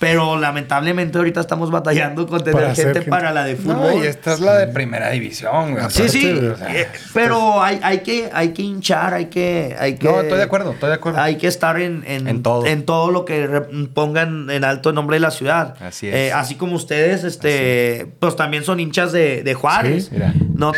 Pero lamentablemente ahorita estamos batallando con tener Para gente, gente. para la de No, fútbol. y esta es la de primera división. Sí, sí, Aparte, o sea, eh, pero hay, hay, que, hay que hinchar, hay que, hay que... No, estoy de acuerdo, estoy de acuerdo. Hay que estar en, en, En todo. en todo lo que pongan en alto el nombre de la ciudad. Así es. Eh, así como ustedes, este, pues también son hinchas de, de Juárez. Sí, mira. No,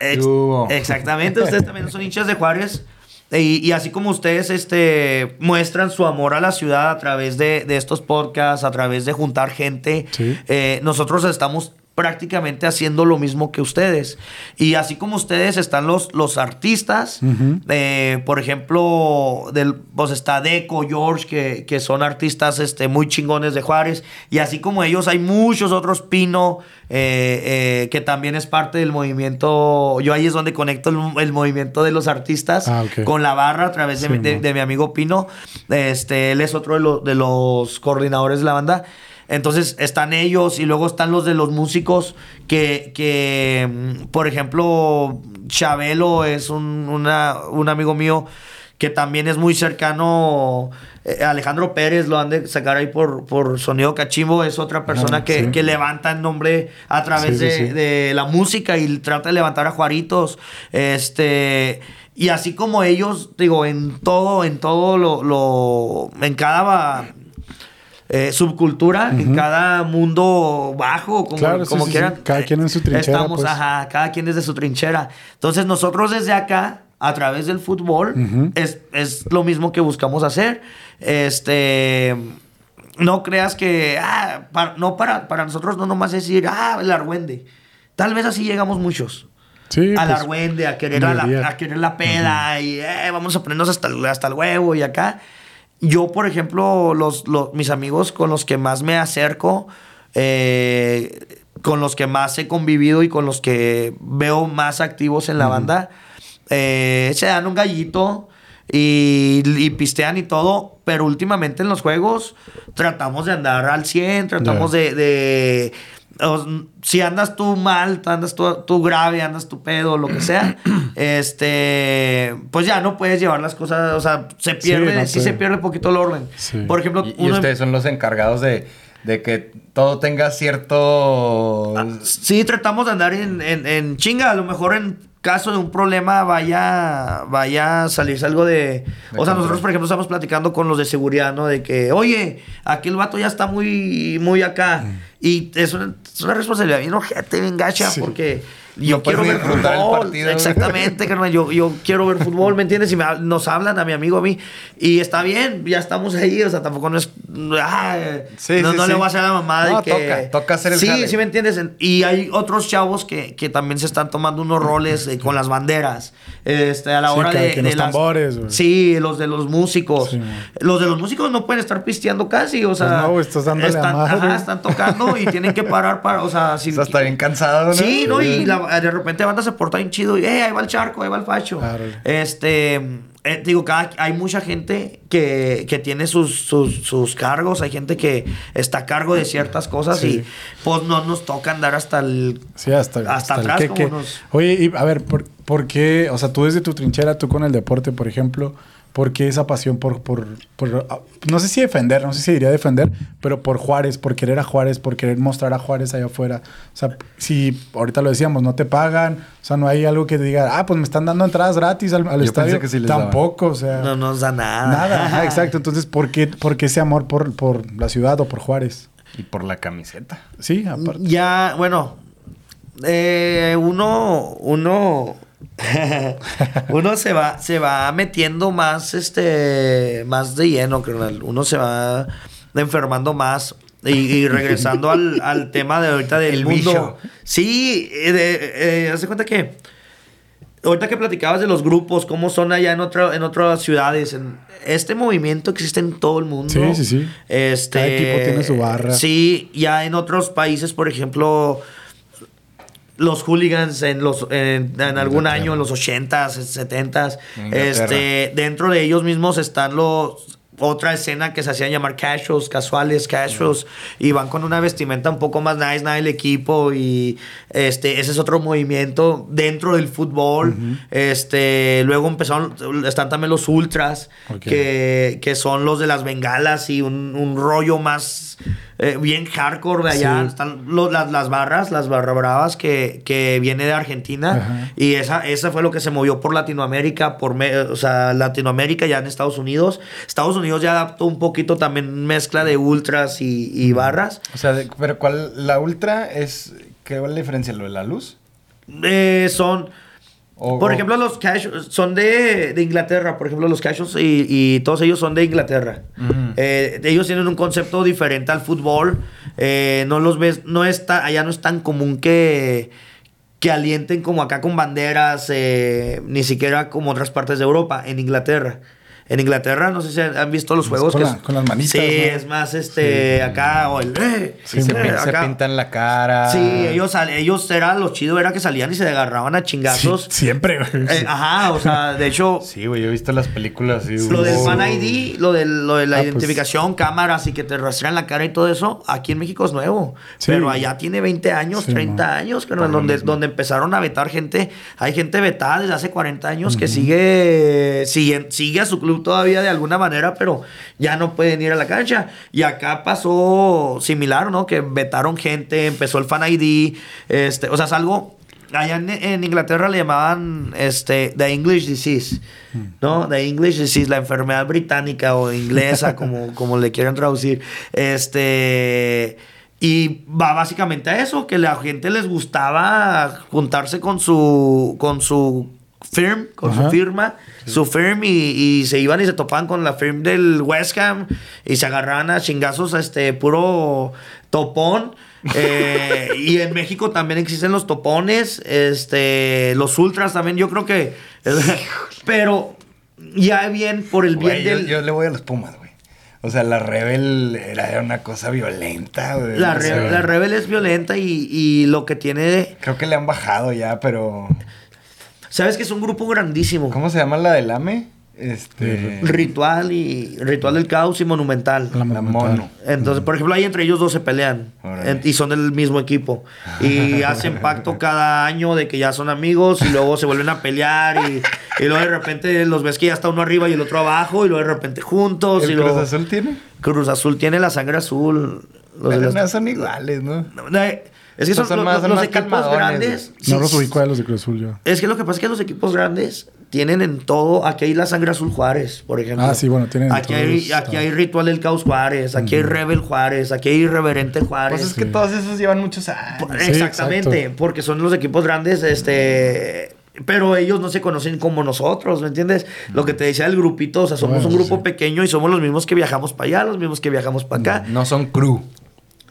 ex- exactamente, ustedes también son hinchas de Juárez. Y, y así como ustedes este, muestran su amor a la ciudad a través de, de estos podcasts, a través de juntar gente, Sí. eh, nosotros estamos prácticamente haciendo lo mismo que ustedes. Y así como ustedes están los, los artistas, eh, por ejemplo, del, pues está Deco, George, que, que son artistas este, muy chingones de Juárez. Y así como ellos, hay muchos otros, Pino, eh, eh, que también es parte del movimiento. Yo ahí es donde conecto el, el movimiento de los artistas Ah, con la barra a través de, Sí, de- mi amigo Pino. Este, él es otro de, de los coordinadores de la banda. Entonces están ellos y luego están los de los músicos que, que mm, por ejemplo, Chabelo es un, una- un amigo mío que también es muy cercano. eh, Alejandro Pérez lo han de sacar ahí por, por Sonido Cachimbo. Es otra persona Ah, que, sí. que levanta el nombre a través sí, de, sí. de la música y trata de levantar a Juaritos. Este. Y así como ellos, digo, en todo, en todo lo, lo en cada eh, subcultura, en cada mundo bajo, como, Claro, sí, como sí, quieran. sí. Cada quien en su trinchera, Estamos, pues. ajá, cada quien desde su trinchera. Entonces nosotros desde acá, a través del fútbol, es, es lo mismo que buscamos hacer. Este... No creas que, ah, pa- no para, para nosotros no nomás es decir, ah, el argüende. Tal vez así llegamos muchos Sí, al pues, argüende, a querer, a, la, a querer la peda y eh, vamos a ponernos hasta, hasta el huevo y acá. Yo, por ejemplo, los, los- mis amigos con los que más me acerco, eh, con los que más he convivido y con los que veo más activos en la banda, eh, se dan un gallito y, y pistean y todo, pero últimamente en los juegos tratamos de andar al 100, tratamos de, si andas tú mal, andas tú, tú grave, andas tú pedo, lo que sea, (clears throat) este, pues ya no puedes llevar las cosas, o sea, se pierde, no sí, se pierde un poquito el orden. Sí. Por ejemplo, Y, y ustedes son los encargados de, de que todo tenga cierto... Ah, Sí, tratamos de andar en, en- en chinga. A lo mejor en caso de un problema vaya, vaya a salirse algo de... De o sea, control. nosotros, por ejemplo, estamos platicando con los de seguridad, ¿no? De que, oye, aquel vato ya está muy, muy acá. Y es una, es una responsabilidad bien ojete, bien gacha, Sí. porque yo No quiero ver fútbol. partido. Exactamente, carnal. Yo, yo quiero ver fútbol, ¿me entiendes? Y me nos hablan a mi amigo, a mí. Y está bien, ya estamos ahí. O sea, tampoco no es. ah, Sí, no sí, no le voy a hacer la mamada. No, y que, toca, toca hacer el Sí, jale. sí, ¿me entiendes? Y hay otros chavos que, que también se están tomando unos roles eh, con las banderas. Este, a la Sí, hora que- de. que de los tambores. Sí, los de los músicos. Los de los músicos no pueden estar pisteando casi. O sea, Pues no, güey, estás dándole a están, madre. ajá, están tocando y tienen que parar para. O sea, si, (laughs) O sea, está bien cansado, ¿no? Sí, ¿no? Y la- de repente banda se porta bien chido y, eh, ahí va el charco, ahí va el facho. Claro. Este, eh, digo, cada, hay mucha gente que, que tiene sus, sus, sus cargos, hay gente que está a cargo de ciertas cosas Sí. y pues no nos toca andar hasta el... Sí, hasta, Hasta el atrás, que- como que- nos- Oye, y a ver, ¿por, por qué, o sea, tú desde tu trinchera, tú con el deporte, por ejemplo, ¿por qué esa pasión por, por, por- ah, no sé si defender, no sé si diría defender, pero por Juárez, por querer a Juárez, por querer mostrar a Juárez allá afuera? O sea, si ahorita lo decíamos, no te pagan, o sea, no hay algo que te diga, ah, pues me están dando entradas gratis al, al Yo estadio. pensé que sí les. Tampoco, o sea, No nos da nada. nada. Ajá, (laughs) exacto. Entonces, ¿por qué, por qué ese amor por, por la ciudad o por Juárez? Y por la camiseta. Sí, aparte. Ya, bueno, eh, uno, uno, (laughs) uno se va, se va metiendo más, este, más de lleno, carnal. Uno se va enfermando más. Y, y (laughs) regresando al, al tema de ahorita del El mundo. bicho. Sí, eh, eh, haz de cuenta que ahorita que platicabas de los grupos, cómo son allá en, otra, en otras ciudades, en este movimiento existe en todo el mundo. Sí, sí, sí. Este, Cada equipo tiene su barra. Sí, ya en otros países, por ejemplo, los hooligans en los en, en algún Inglaterra. año, en los 80s, 70s, Inglaterra. este, dentro de ellos mismos están los otra escena que se hacían llamar casuals, casuales, casuals, y van con una vestimenta un poco más nice, nice el equipo, y este, ese es otro movimiento dentro del fútbol. Este, luego empezaron, están también los ultras, que, que son los de las bengalas y un, un rollo más eh, bien hardcore de allá. Sí. Están lo- las, las barras, las barra bravas que, que viene de Argentina. Ajá. Y esa, esa fue lo que se movió por Latinoamérica, por me- o sea, Latinoamérica ya en Estados Unidos. Estados Unidos ya adaptó un poquito también mezcla de ultras y, y barras. O sea, de- pero ¿cuál? La ultra es... ¿Qué es la diferencia? ¿Lo de la luz? Eh, son... O- Por o- ejemplo, los casuals son de, de Inglaterra. Por ejemplo, los casuals y, y todos ellos son de Inglaterra. Eh, ellos tienen un concepto diferente al fútbol. Eh, no los ves, no está, allá no es tan común que, que alienten como acá con banderas, eh, ni siquiera como otras partes de Europa, en Inglaterra. En Inglaterra, no sé si han visto los juegos. con que la- es- con las manitas, Sí, ¿no? es más este, acá, o el... eh, Sí, se, eh, se pintan la cara. Sí, ellos, ellos era lo chido, era que salían y se agarraban a chingazos. Sí, siempre, güey. Eh, ajá, o sea, de hecho, Sí, güey, yo he visto las películas así. lo del uh, Fan ID, lo, del- lo de la Ah, pues. identificación, cámaras y que te rastrean la cara y todo eso, aquí en México es nuevo. Sí. Pero allá tiene 20 años, Sí, 30 man. años, que donde, mismo. donde empezaron a vetar gente. Hay gente vetada desde hace 40 años que sigue, sigue, sigue a su club todavía de alguna manera, pero ya no pueden ir a la cancha. Y acá pasó similar, ¿no? Que vetaron gente, empezó el Fan ID, este, o sea, es algo allá en, en Inglaterra le llamaban este the English disease, ¿no? The English disease, la enfermedad británica o inglesa, (laughs) como, como le quieran traducir. Este. Y va básicamente a eso, que la gente les gustaba juntarse con su. con su firm, con Ajá. su firma, su firm, y, y se iban y se topaban con la firm del West Ham y se agarraban a chingazos, este, puro topón. (laughs) Eh, y en México también existen los topones, este, los ultras también, yo creo que. pero ya bien por el bien Güey, yo, del. yo le voy a los Pumas, güey. O sea, la Rebel era una cosa violenta, güey. la, O Re- sea, la Rebel es violenta y, y lo que tiene. Creo que le han bajado ya, pero... ¿Sabes que es un grupo grandísimo? ¿Cómo se llama la del AME? Este... Ritual y. Ritual del caos y monumental. La La monumental. mono. Entonces, por ejemplo, ahí entre ellos dos se pelean. En- y son del mismo equipo. Y (laughs) hacen pacto cada año de que ya son amigos y luego se vuelven a pelear y, y luego de repente los ves que ya está uno arriba y el otro abajo y luego de repente juntos. y ¿El luego, Cruz Azul tiene? Cruz Azul tiene la sangre azul. Los de Pero las- no son iguales, ¿no? Es que son, son los- más- los, son más equipos grandes. No sí, los ubico a los de Cruz Azul yo. Es que lo que pasa es que los equipos grandes tienen en todo. Aquí hay la sangre azul Juárez, por ejemplo. Ah, sí, bueno, tienen en Aquí hay, todos, aquí todo. hay ritual del caos Juárez, aquí hay rebel Juárez, aquí hay irreverente Juárez. Pues es que Sí. todos esos llevan muchos años. Sí, Exactamente, exacto. porque son los equipos grandes, este. Pero ellos no se conocen como nosotros, ¿me entiendes? Lo que te decía el grupito, o sea, somos Bueno, un grupo sí. pequeño y somos los mismos que viajamos para allá, los mismos que viajamos para acá. No son crew.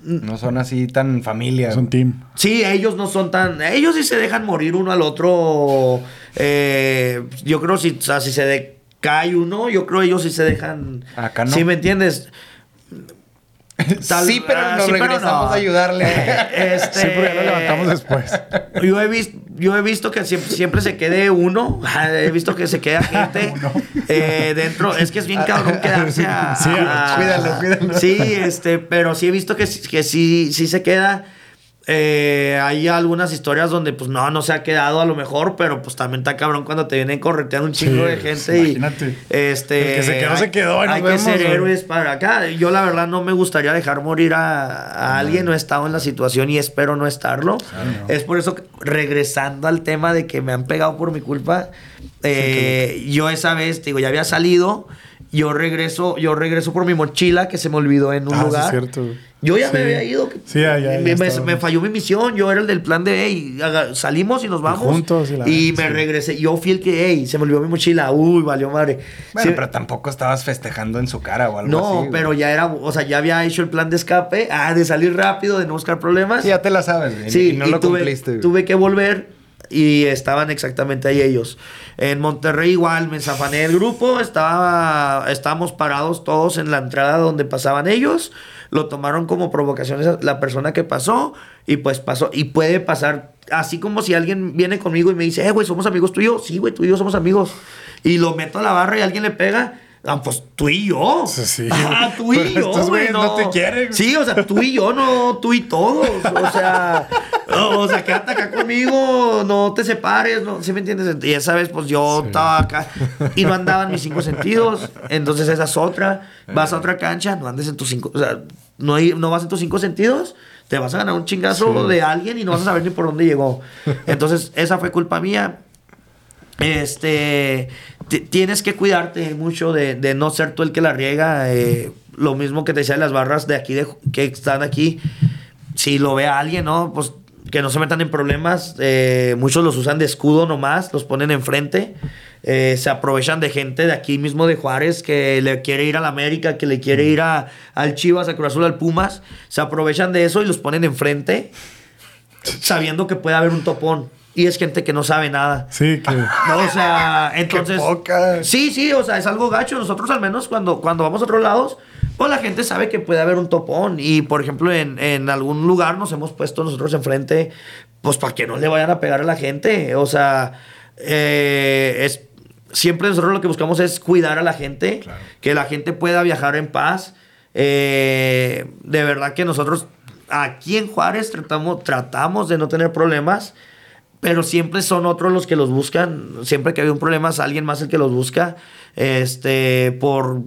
No son así tan familia. Es un team. Sí, ellos no son tan. Ellos sí se dejan morir uno al otro. eh, yo creo si, o sea, si se decae uno, yo creo ellos sí se dejan. Acá no. ¿Sí me entiendes? (laughs) Tal- sí, pero nos sí, pero regresamos no. a ayudarle. (laughs) Este, Sí, porque ya lo levantamos después. (laughs) Yo he, visto, yo he visto que siempre, siempre se quede uno. He visto que se queda gente eh, dentro. Es que es bien cabrón quedarse a. Sí, a- cuídalo, cuídalo. Sí, este, pero sí he visto que, que sí, sí se queda. Eh, hay algunas historias donde, pues no, no se ha quedado a lo mejor, pero pues también está cabrón cuando te vienen correteando un chingo Sí, de gente. y, imagínate. este, El que se quedó, se quedó, y Hay vemos, que ser héroes para acá. Yo, la verdad, no me gustaría dejar morir a, a alguien. No he estado en la situación y espero no estarlo. Es por eso, que, regresando al tema de que me han pegado por mi culpa, eh, yo esa vez, digo, ya había salido. Yo regreso, yo regreso por mi mochila que se me olvidó en un Ah, sí, lugar. es cierto. Yo ya Sí. me había ido. Sí, ya, ya, ya me, me- falló mi misión. Yo era el del plan de, hey, salimos y nos vamos. juntos y la- y me sí. regresé. Yo fui el que, hey, se me olvidó mi mochila. Uy, valió madre. Bueno, Sí, pero tampoco estabas festejando en su cara o algo no, así. güey. pero ya era, o sea, ya había hecho el plan de escape, ah, de salir rápido, de no buscar problemas. Sí, ya te la sabes, güey. Sí, y no y lo tuve, cumpliste. güey. tuve que volver y estaban exactamente ahí ellos. En Monterrey igual me zafané del grupo, estaba, estábamos parados todos en la entrada donde pasaban ellos, lo tomaron como provocación esa- la persona que pasó y pues pasó y puede pasar así como si alguien viene conmigo y me dice, eh, güey, somos amigos tú sí, güey, tú y yo somos amigos y lo meto a la barra y alguien le pega. Ah, pues tú y yo. Sí. Ah, tú y (laughs) Pero yo, güey. güeyes no te quieren. Sí, o sea, tú y yo, no tú y todos. O sea, o sea, quédate acá conmigo, no te separes, ¿no? ¿Sí me entiendes? Y esa vez, pues yo estaba acá y no andaban mis cinco sentidos. Entonces, esa es otra. Vas a otra cancha, no andes en tus cinco. O sea, no, hay- no vas en tus cinco sentidos, te vas a ganar un chingazo de alguien y no vas a saber ni por dónde llegó. (laughs) Entonces, esa fue culpa mía. Este, tienes que cuidarte mucho de, no ser tú el que la riega. eh, lo mismo que te decía de las barras de aquí, de, que están aquí. Si lo ve a alguien, ¿no? Pues que no se metan en problemas. eh, muchos los usan de escudo nomás, los ponen enfrente. eh, se aprovechan de gente de aquí mismo de Juárez que le quiere ir a la América, que le quiere ir a, al Chivas, a Cruz Azul, al Pumas. Se aprovechan de eso y los ponen enfrente sabiendo que puede haber un topón. Y es gente que no sabe nada. Sí, que. No, o sea, (laughs) entonces. poca. Sí, sí, o sea, es algo gacho. Nosotros, al menos, cuando, cuando vamos a otros lados, pues la gente sabe que puede haber un topón. Y, por ejemplo, en, en algún lugar nos hemos puesto nosotros enfrente, pues para que no le vayan a pegar a la gente. O sea, eh, es. Siempre nosotros lo que buscamos es cuidar a la gente, que la gente pueda viajar en paz. Eh, de verdad que nosotros aquí en Juárez tratamos, tratamos de no tener problemas. Pero siempre son otros los que los buscan. Siempre que hay un problema es alguien más el que los busca. Este, por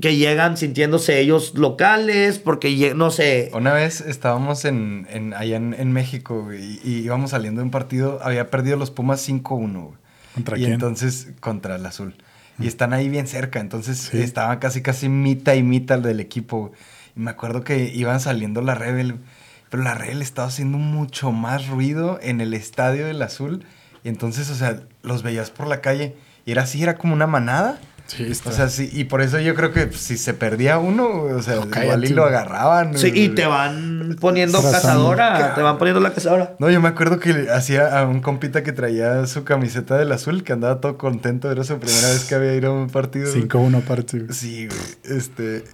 que llegan sintiéndose ellos locales, porque no sé. Una vez estábamos en, en- allá en, en México güey, y, íbamos saliendo de un partido, había perdido los Pumas 5-1. güey. ¿Contra y quién? entonces, contra el Azul. Y están ahí bien cerca, entonces Sí. estaban casi casi mitad y mitad del equipo. güey. Y me acuerdo que iban saliendo la Rebel, pero la Rebel estaba haciendo mucho más ruido en el estadio del Azul. Y entonces, o sea, los veías por la calle y era así, era como una manada. Sí, está. O sea, sí, y por eso yo creo que si se perdía uno, o sea, No, igual y lo agarraban. Sí, y te van poniendo Trazando. cazadora. Te van poniendo la cazadora. No, yo me acuerdo que le hacía a un compita que traía su camiseta del azul, que andaba todo contento, era su primera vez que había ido a un partido. 5-1 aparte. güey. Sí, güey. Este,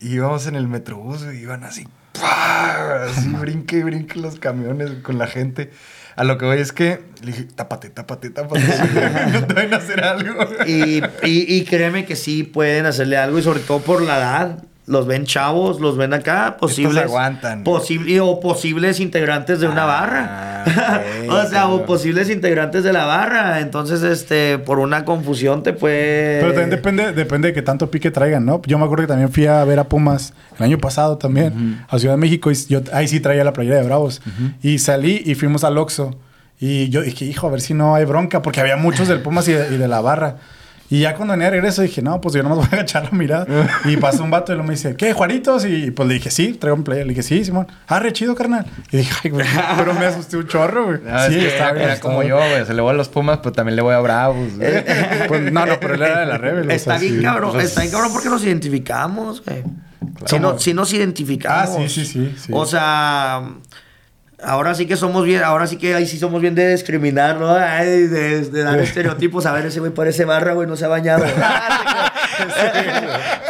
íbamos en el metrobús, güey, iban así, ¡pah! así brinque y brinque los camiones con la gente. A lo que voy es que le dije, tápate, tápate, tápate, (laughs) no a hacer algo. Y, y, y créeme que sí pueden hacerle algo, y sobre todo por la edad. Los ven chavos, los ven acá, posibles. aguantan. posible- o posibles integrantes de una Ah, barra. (laughs) o sea, o posibles integrantes de la barra. Entonces, este, por una confusión te puede. Pero también depende, depende de qué tanto pique traigan, ¿no? Yo me acuerdo que también fui a ver a Pumas el año pasado también, a Ciudad de México, y yo ahí sí traía la playera de Bravos. Y salí y fuimos al Oxxo. Y yo dije, hijo, a ver si no hay bronca, porque había muchos del Pumas y de, y de la barra. Y ya cuando venía de regreso dije, no, pues yo nomás (laughs) voy a agachar la mirada. (laughs) y pasó un vato y luego me dice, ¿qué, Juanitos? Y pues le dije, sí, traigo un player. Le dije, sí, Simón. Ah, re chido, carnal. Y dije, ay, güey, (laughs) pero me asusté un chorro, güey. Ah, es que estaba era, bien era como yo, güey. Se le voy a los Pumas, pero también le voy a Bravos. güey. Pues, no, no, pero él era de la Rebel. o Está sea, bien sí. cabrón, pues, está bien cabrón porque nos identificamos, güey. Si, no- si nos identificamos. Ah, sí, sí, sí, sí. O sea, ahora sí que somos bien, ahora sí que ahí sí somos bien de discriminar, ¿no? Ay, de, de dar estereotipos. A ver, ese güey parece barra, güey, no se ha bañado. (laughs) (laughs) (laughs)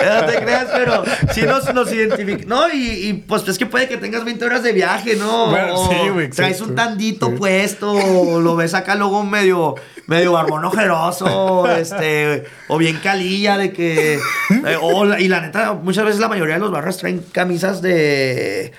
no te creas, pero sí nos, nos identificamos. No, y, y, pues es que puede que tengas 20 horas de viaje, ¿no? Bueno, O sí, güey, Traes un tandito Sí. puesto, o lo ves acá luego medio, medio barbón ojeroso, este, o bien calilla de que, eh, o y la neta, muchas veces la mayoría de los barras traen camisas de,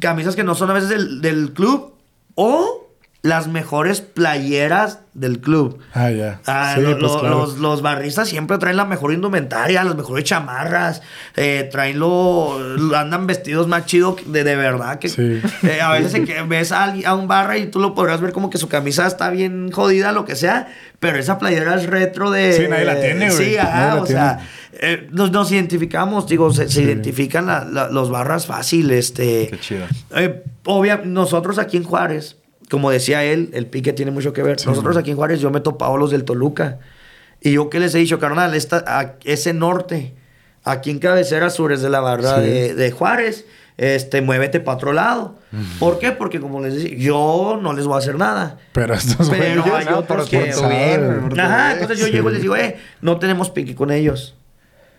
camisas que no son a veces del, del club, o las mejores playeras del club. Ah, ya. Ah, Sí, lo- pues, lo- claro. los, los barristas siempre traen la mejor indumentaria, las mejores chamarras, eh, traen lo, lo- andan vestidos más chido de, de verdad. Que, Sí. eh, a veces se que ves a, alguien- a un barra y tú lo podrás ver como que su camisa está bien jodida, lo que sea, pero esa playera es retro de... Sí, nadie la tiene, güey. Sí, ajá, o sea, eh, nos, nos identificamos, digo, se, se identifican la- la- los barras fácil, este... Qué chido. Eh, obvia, nosotros aquí en Juárez, como decía él, el pique tiene mucho que ver. Sí, nosotros aquí en Juárez, yo me he topado los del Toluca. Y yo que les he dicho, carnal, esta, a- ese norte, aquí en cabecera sur es de la barra Sí. de, de Juárez, este, muévete para otro lado. ¿Por qué? Porque como les decía, yo no les voy a hacer nada. Pero estos Pero hay otros que... bien, Ajá, entonces yo Sí. llego y les digo, eh, no tenemos pique con ellos.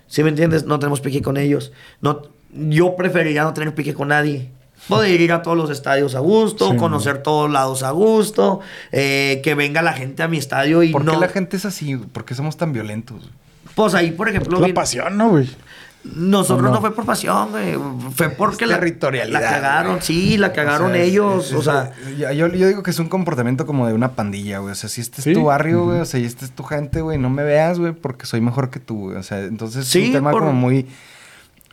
¿Sí me entiendes? No tenemos pique con ellos. No, yo preferiría no tener pique con nadie. Poder ir a todos los estadios a gusto, Sí, conocer todos lados a gusto, eh, que venga la gente a mi estadio y ¿Por no... qué la gente es así? ¿Por qué somos tan violentos? Pues ahí, por ejemplo, La bien- pasión, ¿no, güey? nosotros ¿O no? no? fue por pasión, güey. Fue porque la, territorialidad, la cagaron. Sí, la cagaron O sea, es- ellos. es- o sea, yo, yo- yo digo que es un comportamiento como de una pandilla, güey. O sea, si este es Sí. tu barrio, güey, o sea, y este es tu gente, güey, no me veas, güey, porque soy mejor que tú, güey. O sea, entonces Sí, es un tema por- como muy,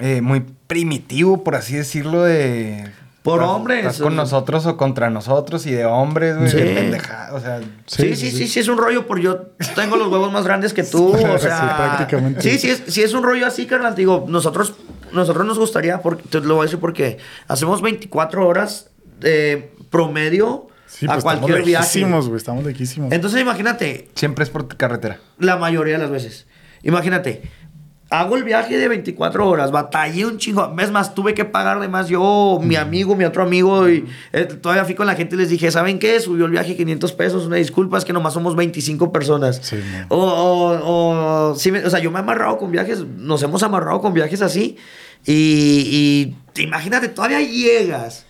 eh, muy primitivo, por así decirlo, de... Por estás- hombres, Estás con sea. nosotros o contra nosotros y de hombres, güey. Sí. pendeja. O sea, Sí, sí, sí, sí, es un rollo, por yo tengo los huevos más grandes que tú, (laughs) Sí, o sí, sea, prácticamente. Sí, sí es, sí es un rollo así, carnal, te digo, nosotros, nosotros nos gustaría, porque, te lo voy a decir porque hacemos 24 horas de promedio Sí, a pues cualquier estamos viaje. lejísimos, güey. Estamos lejísimos. Entonces imagínate, siempre es por tu carretera. la mayoría de las veces, imagínate, hago el viaje de 24 horas, batallé un chingo, es más, tuve que pagar de más yo, mi amigo, mi otro amigo, y eh, todavía fui con la gente y les dije, ¿saben qué? Subió el viaje 500 pesos, una disculpa, es que nomás somos 25 personas. Sí, o, o, o, sí o sea, yo me he amarrado con viajes, nos hemos amarrado con viajes así, y, y imagínate, todavía llegas.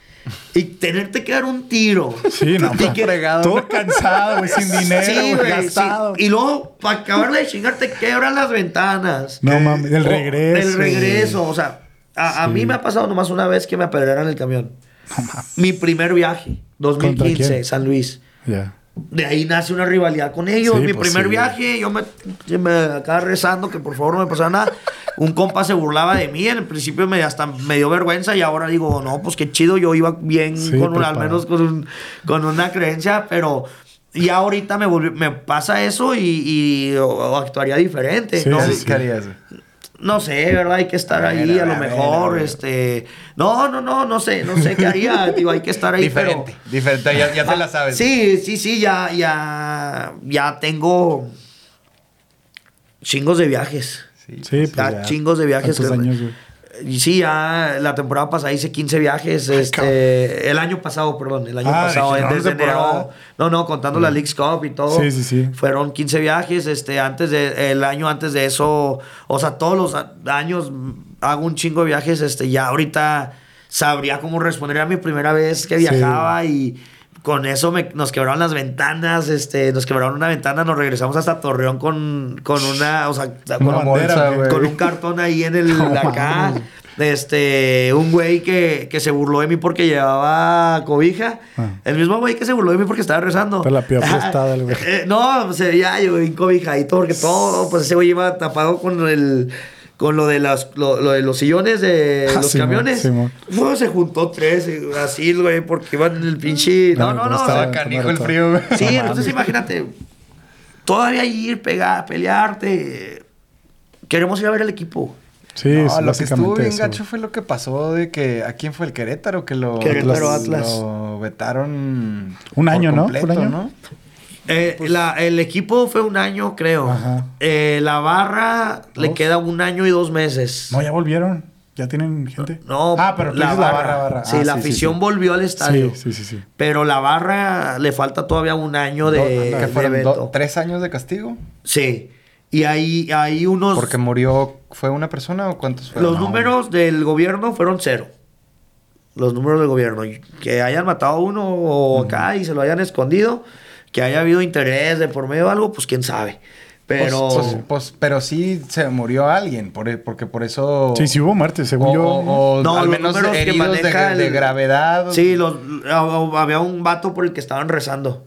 Y tenerte que dar un tiro. Sí, no, Y que- fregado. Todo cansado, güey, sin dinero, Sí, güey, gastado. sí. Y luego, para acabarle de chingar, te quebran las ventanas. No mames, del regreso. Del regreso. O sea, a, a Sí. mí me ha pasado nomás una vez que me apedrearon el camión. No mames. Mi primer viaje, ¿Contra 2015, quién? San Luis. Ya. De ahí nace una rivalidad con ellos. Sí, Mi pues primer sí. viaje, yo me, yo me acaba rezando que por favor no me pasara nada. Un compa se burlaba de mí. En el principio me, hasta me dio vergüenza y ahora digo, no, pues qué chido. Yo iba bien, Sí, con un- al menos con, un- con una creencia, pero ya ahorita me, volvió- me pasa eso y, y- o- o actuaría diferente. Sí, ¿no? sí, ¿Qué, qué harías? No sé, ¿verdad? Hay que estar ahí, ver, a lo a ver, mejor, a ver. este... No, no, no, no sé, no sé qué haría, (laughs) digo, hay que estar ahí, pero- Diferente, diferente, ya, ya te la sabes. Sí, sí, sí, ya, ya, ya tengo chingos de viajes. Sí. Sí, pues Ya, ya. chingos de viajes. ¿Cuántos que- años, güey? Y sí, ya la temporada pasada hice 15 viajes. Este, el año pasado, perdón, el año Ah, pasado, desde enero. No, no, contando la League's Cup y todo. Sí, sí, sí. Fueron 15 viajes. Este, antes de, el año antes de eso, o sea, todos los años mm, hago un chingo de viajes. Este, ya ahorita sabría cómo responder a mi primera vez que Sí. viajaba y con eso me- nos quebraron las ventanas, este, nos quebraron una ventana, nos regresamos hasta Torreón con, con una, o sea, con, Una bandera, bolsa, con un cartón ahí en el (laughs) No acá. este, un güey que, que se burló de mí porque llevaba cobija. Ah. El mismo güey que se burló de mí porque estaba rezando. Te la pidió prestada el güey. Eh, no, se veía yo bien cobijadito porque todo, pues ese güey iba tapado con el con lo de las lo, lo de los sillones de Ah, los Simón, camiones. Simón. Uf, se juntó tres eh, así, güey, porque iban en el pinche No, no, No, no. no o sea, estaba canijo el frío, güey. Sí, No entonces imagínate, todavía ir, pegar, pelearte. Queremos ir a ver al equipo. Sí, No, es lo que estuvo bien eso. gacho fue lo que pasó de que a quién fue el Querétaro que lo Querétaro, lo- Atlas. lo vetaron Un año, ¿no? completo, ¿Fue un año? ¿no? Eh, la- el equipo fue un año, creo. Ajá. Eh, la barra le queda un año y dos meses. No, ya volvieron. Ya tienen gente. No, Ah, pero tú dices la barra, barra. Sí, Ah, la sí, afición sí. volvió al estadio. Sí, sí, sí, sí. Pero la barra le falta todavía un año de, ¿Tres años de castigo? Sí. Y ahí, ahí unos. Porque murió, ¿fue una persona o cuántos fueron? los No. números del gobierno fueron cero. Los números del gobierno. Que hayan matado a uno o acá y se lo hayan escondido. Que haya habido interés de por medio de algo, pues quién sabe. Pero. Pues, pues- pues- pero sí se murió alguien, por, e- porque por eso... Sí, sí hubo muertes, según O, yo. o- o No, al los menos números que heridos de, maneja de el- gravedad. Sí, los, había un vato por el que estaban rezando.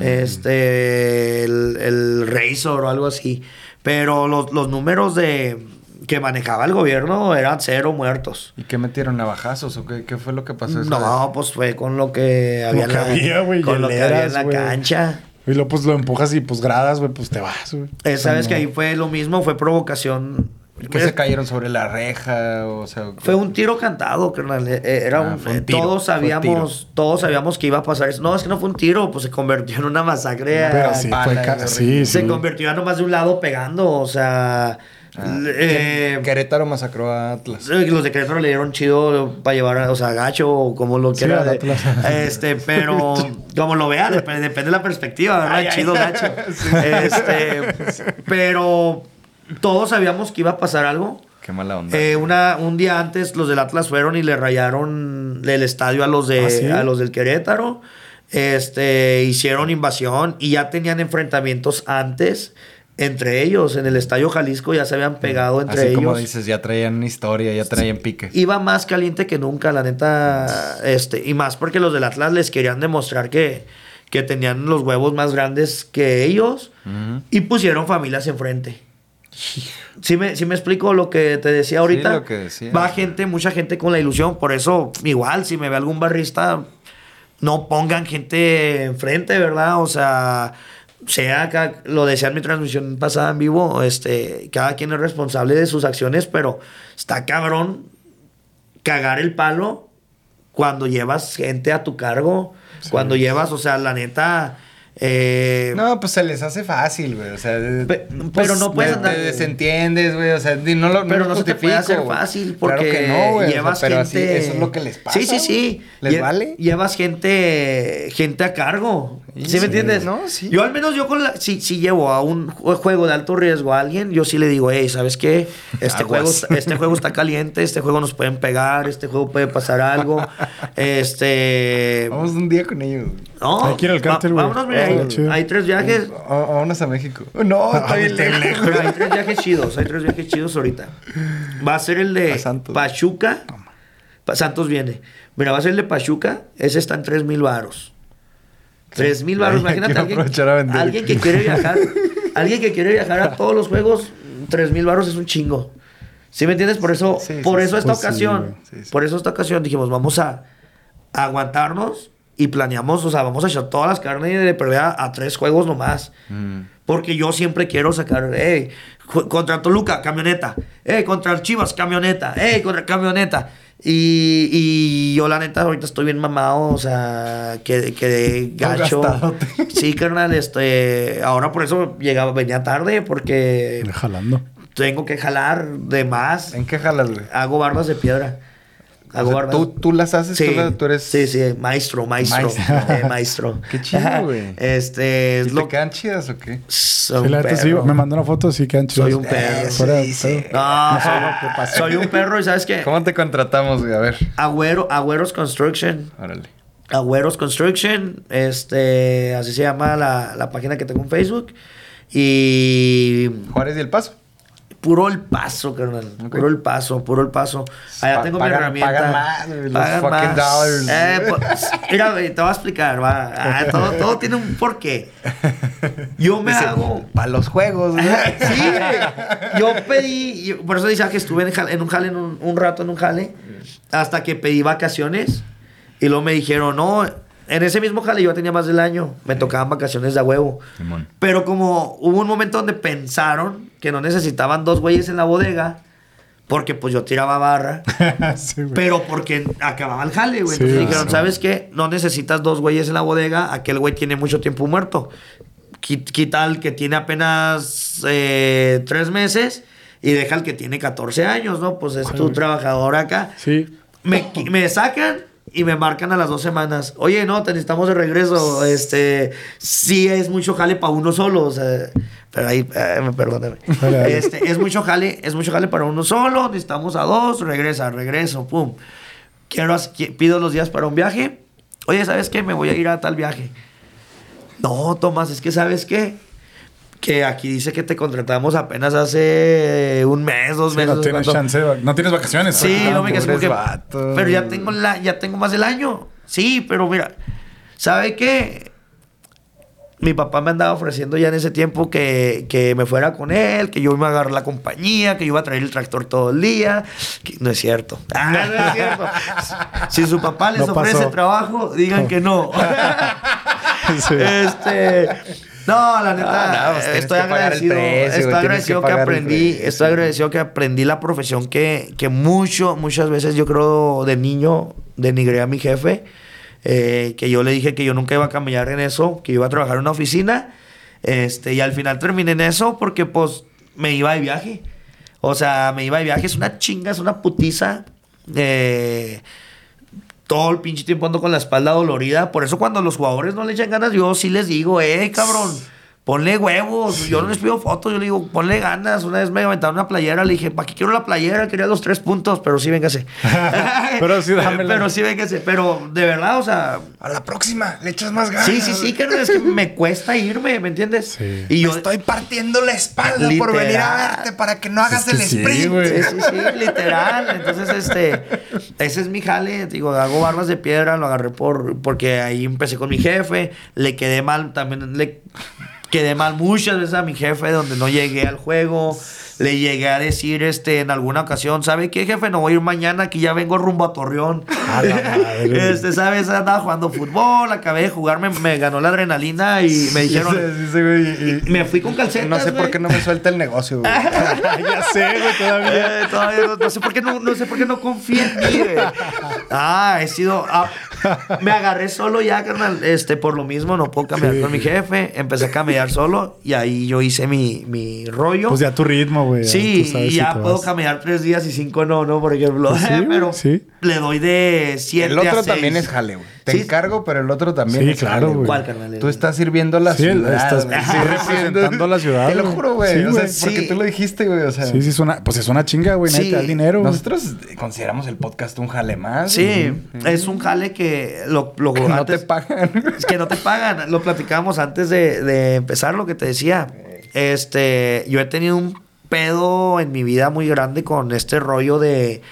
Este, el, el Razor o algo así. Pero los, los números de que manejaba el gobierno eran cero muertos. ¿Y qué metieron navajazos o qué, qué fue lo que pasó? esa No, pues fue con lo que había, que con lo que había en la cancha. Y luego pues lo empujas y pues gradas, güey, pues te vas, güey. Eh, no. que ahí fue lo mismo, fue provocación. ¿Que se cayeron sobre la reja? O sea, Fue un tiro cantado, carnal. Era Ah, un, fue un tiro, todos sabíamos, todos sabíamos que iba a pasar eso. No, es que no fue un tiro, pues se convirtió en una masacre. Pero a- sí, fue sí, sí. se convirtió ya nomás de un lado pegando, o sea, Ah, eh, Querétaro masacró a Atlas. eh, los de Querétaro le dieron chido para llevar, a- o sea, gacho o como lo quiera. este, (laughs) pero como lo vea, dep- depende de la perspectiva, ¿verdad? Ay, ay. chido, gacho. (laughs) Este, pero todos sabíamos que iba a pasar algo. Qué mala onda. Eh, una, un día antes los del Atlas fueron y le rayaron el estadio a los de ¿Ah, sí? a los del Querétaro. Este hicieron invasión y ya tenían enfrentamientos antes entre ellos en el estadio Jalisco ya se habían pegado entre Así ellos. como dices, ya traían historia, ya traían pique. Iba más caliente que nunca, la neta. Este, y más porque los del Atlas les querían demostrar que, que tenían los huevos más grandes que ellos y pusieron familias enfrente. Sí me, sí me explico lo que te decía ahorita. lo que decía. Va gente, mucha gente con la ilusión. Por eso, igual, si me ve algún barrista, no pongan gente enfrente, ¿verdad? O sea, sea, ca- lo decía en mi transmisión pasada en vivo, este, cada quien es responsable de sus acciones, pero está cabrón cagar el palo cuando llevas gente a tu cargo, cuando llevas, o sea, la neta... eh, No, pues se les hace fácil, güey. O sea, Pe- pues, pero no puedes te- andar- Te desentiendes, güey. O sea, no lo Pero no se te puede hacer güey. fácil porque claro que no, güey. o sea, llevas pero así, gente. eso es lo que les pasa. Sí, sí, sí. ¿Les Lle- vale? Llevas gente, gente a cargo. Sí, ¿Sí, me entiendes? No, sí. Yo al menos yo con la, si, si llevo a un jue- juego de alto riesgo a alguien, yo sí le digo, hey, ¿sabes qué? Este (laughs) juego, este juego está caliente, este juego nos pueden pegar, este juego puede pasar algo. (laughs) este. Vamos un día con ellos. No, Hay que ir al cártel, güey. Vámonos, mira, hay, tres viajes. Vámonos a México. No, (laughs) está Ay, bien está lejos. Pero hay tres viajes chidos, hay tres viajes chidos ahorita. Va a ser el de. Pachuca. Pa- Santos viene. Mira, va a ser el de Pachuca. Ese está en 3 mil varos. 3 mil varos. Ay, Imagínate alguien, a que quiere viajar. alguien que quiere viajar a todos los juegos. 3 mil varos es un chingo. ¿Sí me entiendes? Por eso, Sí, sí, por sí, eso esta pues ocasión, güey. Sí, sí. por eso esta ocasión dijimos, vamos a, a aguantarnos y planeamos, o sea, vamos a echar todas las carnes de pelea a tres juegos nomás. Mm. Porque yo siempre quiero sacar, hey, contra Toluca, camioneta. Hey, contra el Chivas, camioneta. Hey, contra camioneta. Y, y yo, la neta, ahorita estoy bien mamado, o sea, que, que (laughs) gacho. Sí, carnal, este. Ahora por eso llegaba, venía tarde, porque Jalando. tengo que jalar de más. ¿En qué jalas, güey? Hago bardas de piedra. Hago sea. ¿tú, tú las haces, Sí, tú, la- tú eres... sí, sí, maestro, maestro, Maestro. eh, (laughs) maestro. Qué chido, güey. Este, ¿Y es te lo quedan chidas o qué? soy Sí, un la sí, me mandó una foto, sí quedan chidas. Soy un perro. Fuera de Sí, sí. No, soy, soy un perro y ¿sabes qué? ¿Cómo te contratamos, güey? A ver. Agüero, Agüeros Construction. Órale. Agüeros Construction. Este, así se llama la, la página que tengo en Facebook. Y Juárez y El Paso. Puro el paso, carnal. Puro el paso, puro el paso. Allá Pa- tengo pagan- mi herramienta. pagan más, los Pagan fucking más. dollars. Eh, pues, mira, te voy a explicar, va. Ah, todo, todo tiene un porqué. Yo me hago. Para los juegos, (laughs) güey. sí. Yo pedí, yo- por eso decía que estuve en, jale- en un jale, en un, un rato en un jale, hasta que pedí vacaciones. Y luego me dijeron, no, en ese mismo jale yo tenía más del año, me tocaban vacaciones de a huevo. Pero como hubo un momento donde pensaron que no necesitaban dos güeyes en la bodega, porque pues yo tiraba barra. (laughs) Sí. Pero porque acababa el jale, güey. Sí, Entonces dijeron, sí. ¿sabes qué? No necesitas dos güeyes en la bodega. Aquel güey tiene mucho tiempo muerto. Qui- Quita al que tiene apenas eh, tres meses y deja al que tiene 14 años, ¿no? Pues es tu trabajador acá. Sí. Me, me sacan y me marcan a las dos semanas. Oye, no, te necesitamos de regreso. Este, sí es mucho jale para uno solo. O sea, pero ahí, eh, perdóname. (laughs) Este, es mucho jale, es mucho jale para uno solo. Necesitamos a dos, regresa, regreso, pum. Quiero, pido los días para un viaje. Oye, ¿sabes qué? Me voy a ir a tal viaje. No, Tomás, es que ¿sabes qué? Que aquí dice que te contratamos apenas hace un mes, dos Sí, meses. no tienes ¿cuánto? chance, de- no tienes vacaciones. Sí, Ah, no me que. vatos. Pero ya tengo la, ya tengo más del año. Sí, pero mira, ¿sabe qué? Mi papá me andaba ofreciendo ya en ese tiempo que, que me fuera con él, que yo iba a agarrar la compañía, que yo iba a traer el tractor todo el día. Que no es cierto. (laughs) Ah, no es cierto. Si su papá les No ofrece pasó. trabajo, digan que no. (laughs) Sí. Este. No, la neta, No, no, pues estoy agradecido. precio, estoy agradecido que aprendí. Estoy agradecido que aprendí la profesión que, que mucho, muchas veces yo creo de niño denigré a mi jefe. eh, que yo le dije que yo nunca iba a cambiar en eso, que iba a trabajar en una oficina. Este, y al final terminé en eso porque pues me iba de viaje. O sea, me iba de viaje, es una chinga, es una putiza. Eh, todo el pinche tiempo ando con la espalda dolorida. Por eso cuando los jugadores no le echan ganas, yo sí les digo, eh, cabrón, ponle huevos. Yo no les pido fotos, yo le digo, ponle ganas. Una vez me aventaron una playera, le dije, ¿para qué quiero la playera? Quería los tres puntos, pero sí, véngase. (laughs) Pero sí, dámela. Pero sí, véngase. Pero de verdad, o sea, A la próxima, le echas más ganas. sí, sí, sí, carnal, es que me cuesta irme, ¿me entiendes? Sí. Y yo, Me estoy partiendo la espalda por venir a verte para que no hagas Es que el sprint. (laughs) Sí, sí, sí, literal. Entonces, este, ese es mi jale. Digo, hago barbas de piedra, lo agarré por, porque ahí empecé con mi jefe. Le quedé mal, también le quedé mal muchas veces a mi jefe donde no llegué al juego. Le llegué a decir, este, en alguna ocasión, ¿sabe qué, jefe? No voy a ir mañana, que ya vengo rumbo a Torreón. A la madre. (laughs) este, ¿sabes? Andaba jugando fútbol, acabé de jugar, me, me ganó la adrenalina y me dijeron... Sí, sí, sí, güey, y- Me fui con calcetas, No sé por qué no me suelta el negocio, güey. (laughs) (laughs) ya sé, güey, todavía. Eh, todavía no, no sé por qué no, no sé por qué no confía en mí, güey. Ah, he sido. ah, (laughs) me agarré solo ya, carnal. Este, por lo mismo, no puedo cambiar con mi jefe. Empecé a camellar solo y ahí yo hice mi, mi rollo. Pues ya tu ritmo, güey. Sí, y ya puedo vas. camellar tres días y cinco no, ¿no? Por ejemplo. Pues sí, (laughs) güey, pero sí. Le doy de siete El otro a también es jale, güey. Te Sí. encargo, pero el otro también Sí, es claro, jale, güey. ¿Cuál, carnal? Tú estás sirviendo la Sí, ciudad. estás representando a la ciudad, Te lo güey. juro, güey. Sí, o sea, porque tú lo dijiste, güey. O sea, Sí, sí, es una, pues es una chinga, güey. Sí. Neta, da dinero. nosotros consideramos el podcast un jale más. Sí, es un jale que lo, lo Que no te pagan. Es que no te pagan. Lo platicábamos antes de, de empezar lo que te decía. Este, yo he tenido un pedo en mi vida muy grande con este rollo de,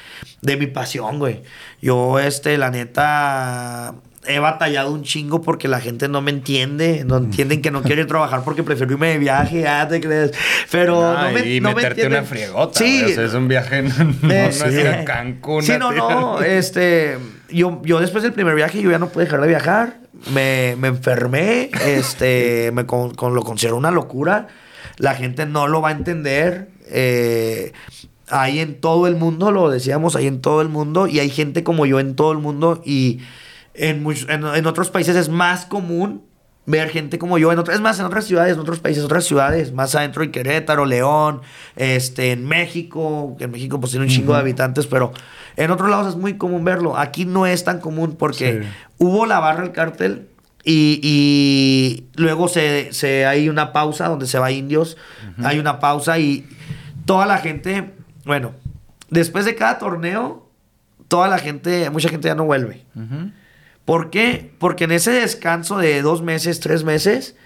de mi pasión, güey. Yo, este, la neta, he batallado un chingo porque la gente no me entiende. No entienden que no quiero ir a trabajar porque prefiero irme de viaje. Ah, te crees. Pero no, me, y no me meterte una friegota. Sí. güey. O sea, es un viaje. (laughs) No, no, es ir. Cancún. Sí, no, no. (laughs) Este, yo, yo después del primer viaje, yo ya no pude dejar de viajar. Me, me enfermé. Este, (laughs) me con, con- lo considero una locura. La gente no lo va a entender. Eh, hay en todo el mundo, lo decíamos, hay en todo el mundo. Y hay gente como yo en todo el mundo. Y en, en, en otros países es más común ver gente como yo en otras, es más, en otras ciudades, en otros países, otras ciudades, más adentro en Querétaro, León, este, en México, que en México pues tiene un chingo de habitantes, pero en otros lados es muy común verlo. Aquí no es tan común porque Sí. hubo la barra del cártel y, y luego se, se hay una pausa donde se va indios, hay una pausa y toda la gente, bueno, después de cada torneo, toda la gente, mucha gente ya no vuelve. ¿Por qué? Porque en ese descanso de dos meses, tres meses,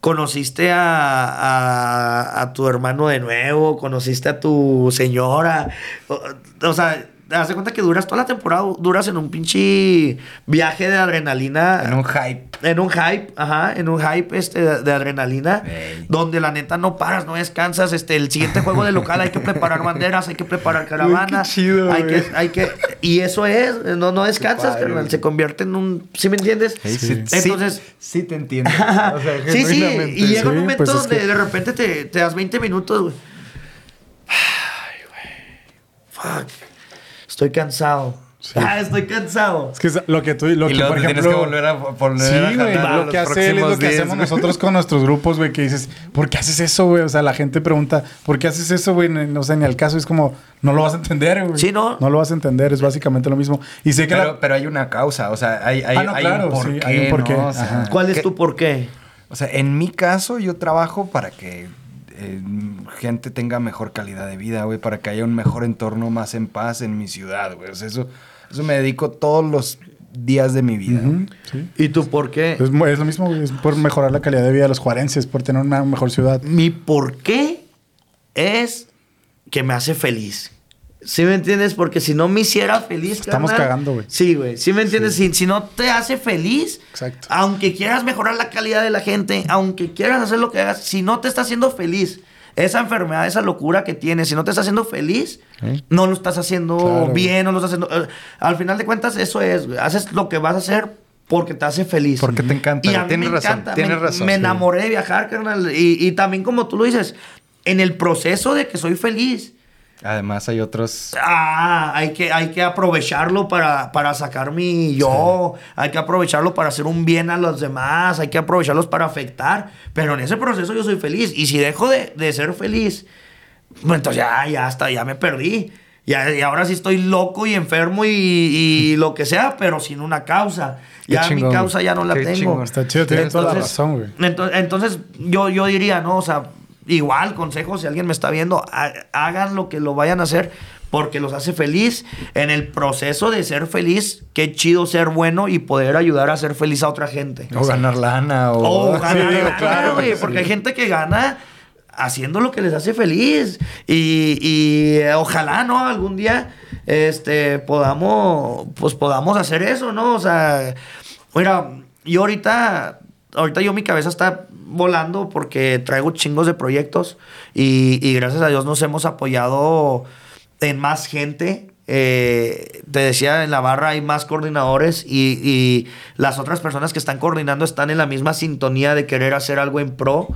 conociste a, a, a tu hermano de nuevo, conociste a tu señora. O, o sea, te das cuenta que duras toda la temporada, duras en un pinche viaje de adrenalina. En un hype. En un hype, ajá, en un hype este de, de adrenalina, Ey. donde la neta no paras, no descansas. Este, el siguiente juego de local hay que preparar banderas, hay que preparar (laughs) caravana. qué chido, hay güey. que, hay que, y eso es, no, no descansas, padre, carnal, güey. se convierte en un, ¿sí me entiendes? Sí, Sí. sí, Entonces- sí, sí te entiendo. (laughs) O sea, Sí, sí, y llega un momento pues es donde que- de repente te, te das 20 minutos, güey. Ay, güey. Fuck. Estoy cansado. (laughs) Ah, estoy cansado. Es que es lo que tú, lo Y que luego por te ejemplo, tienes que volver a volver Sí, güey, lo que hace él es lo que días, hacemos güey. nosotros con nuestros grupos, güey, que dices, ¿por qué haces eso, güey? O sea, la gente pregunta, ¿por qué haces eso, güey? No sé, ni al caso, es como, no lo vas a entender, güey. Sí, ¿no? No lo vas a entender, es básicamente lo mismo. Y sé que la- Pero, pero hay una causa, o sea, hay, hay, Ah, no, hay claro, un porqué, sí, hay un porqué. O sea. ¿Cuál es que- tu por qué? O sea, en mi caso, yo trabajo para que eh, gente tenga mejor calidad de vida, güey, para que haya un mejor entorno más en paz en mi ciudad, güey. O sea, eso, eso me dedico todos los días de mi vida. Sí. ¿Y tu por qué? Es, es lo mismo, es por mejorar la calidad de vida de los juarenses, por tener una mejor ciudad. Mi por qué es que me hace feliz. ¿Sí me entiendes? Porque si no me hiciera feliz, Estamos carnal- cagando, güey. Sí, güey. ¿Sí me entiendes? Si, si no te hace feliz, Exacto. aunque quieras mejorar la calidad de la gente, aunque quieras hacer lo que hagas, si no te está haciendo feliz, esa enfermedad, esa locura que tienes, si no te está haciendo feliz, ¿Eh? no lo estás haciendo Claro, bien, no lo estás haciendo... eh, al final de cuentas, eso es, güey. Haces lo que vas a hacer porque te hace feliz. Porque te encanta, Y a mí Tienes me razón, encanta, tienes me, razón, Me sí. enamoré de viajar, carnal. Y, y también, como tú lo dices, en el proceso de que soy feliz, Además, hay otros. ah, hay, que, hay que aprovecharlo para, para sacar mi yo. Hay que aprovecharlo para hacer un bien a los demás. Hay que aprovecharlos para afectar. Pero en ese proceso yo soy feliz. Y si dejo de, de ser feliz, pues entonces ya, ya hasta, ya me perdí. Ya, y ahora sí estoy loco y enfermo y, y (laughs) lo que sea, pero sin una causa. Ya chingón, mi causa ya no la tengo. Está chido, tienes toda la Entonces- razón, güey. Entonces, entonces yo, yo diría, ¿no? O sea, igual, consejo, si alguien me está viendo, ha- hagan lo que lo vayan a hacer porque los hace feliz. En el proceso de ser feliz, qué chido ser bueno y poder ayudar a ser feliz a otra gente. O ganar lana, o. O (laughs) ganar lana, claro, güey, sí. porque hay gente que gana haciendo lo que les hace feliz. Y, y, eh, ojalá, ¿no? Algún día este, podamos, pues podamos hacer eso, ¿no? O sea, mira, yo ahorita, ahorita yo mi cabeza está volando porque traigo chingos de proyectos y, y gracias a Dios nos hemos apoyado en más gente. Eh, te decía, en la barra hay más coordinadores y, y las otras personas que están coordinando están en la misma sintonía de querer hacer algo en pro.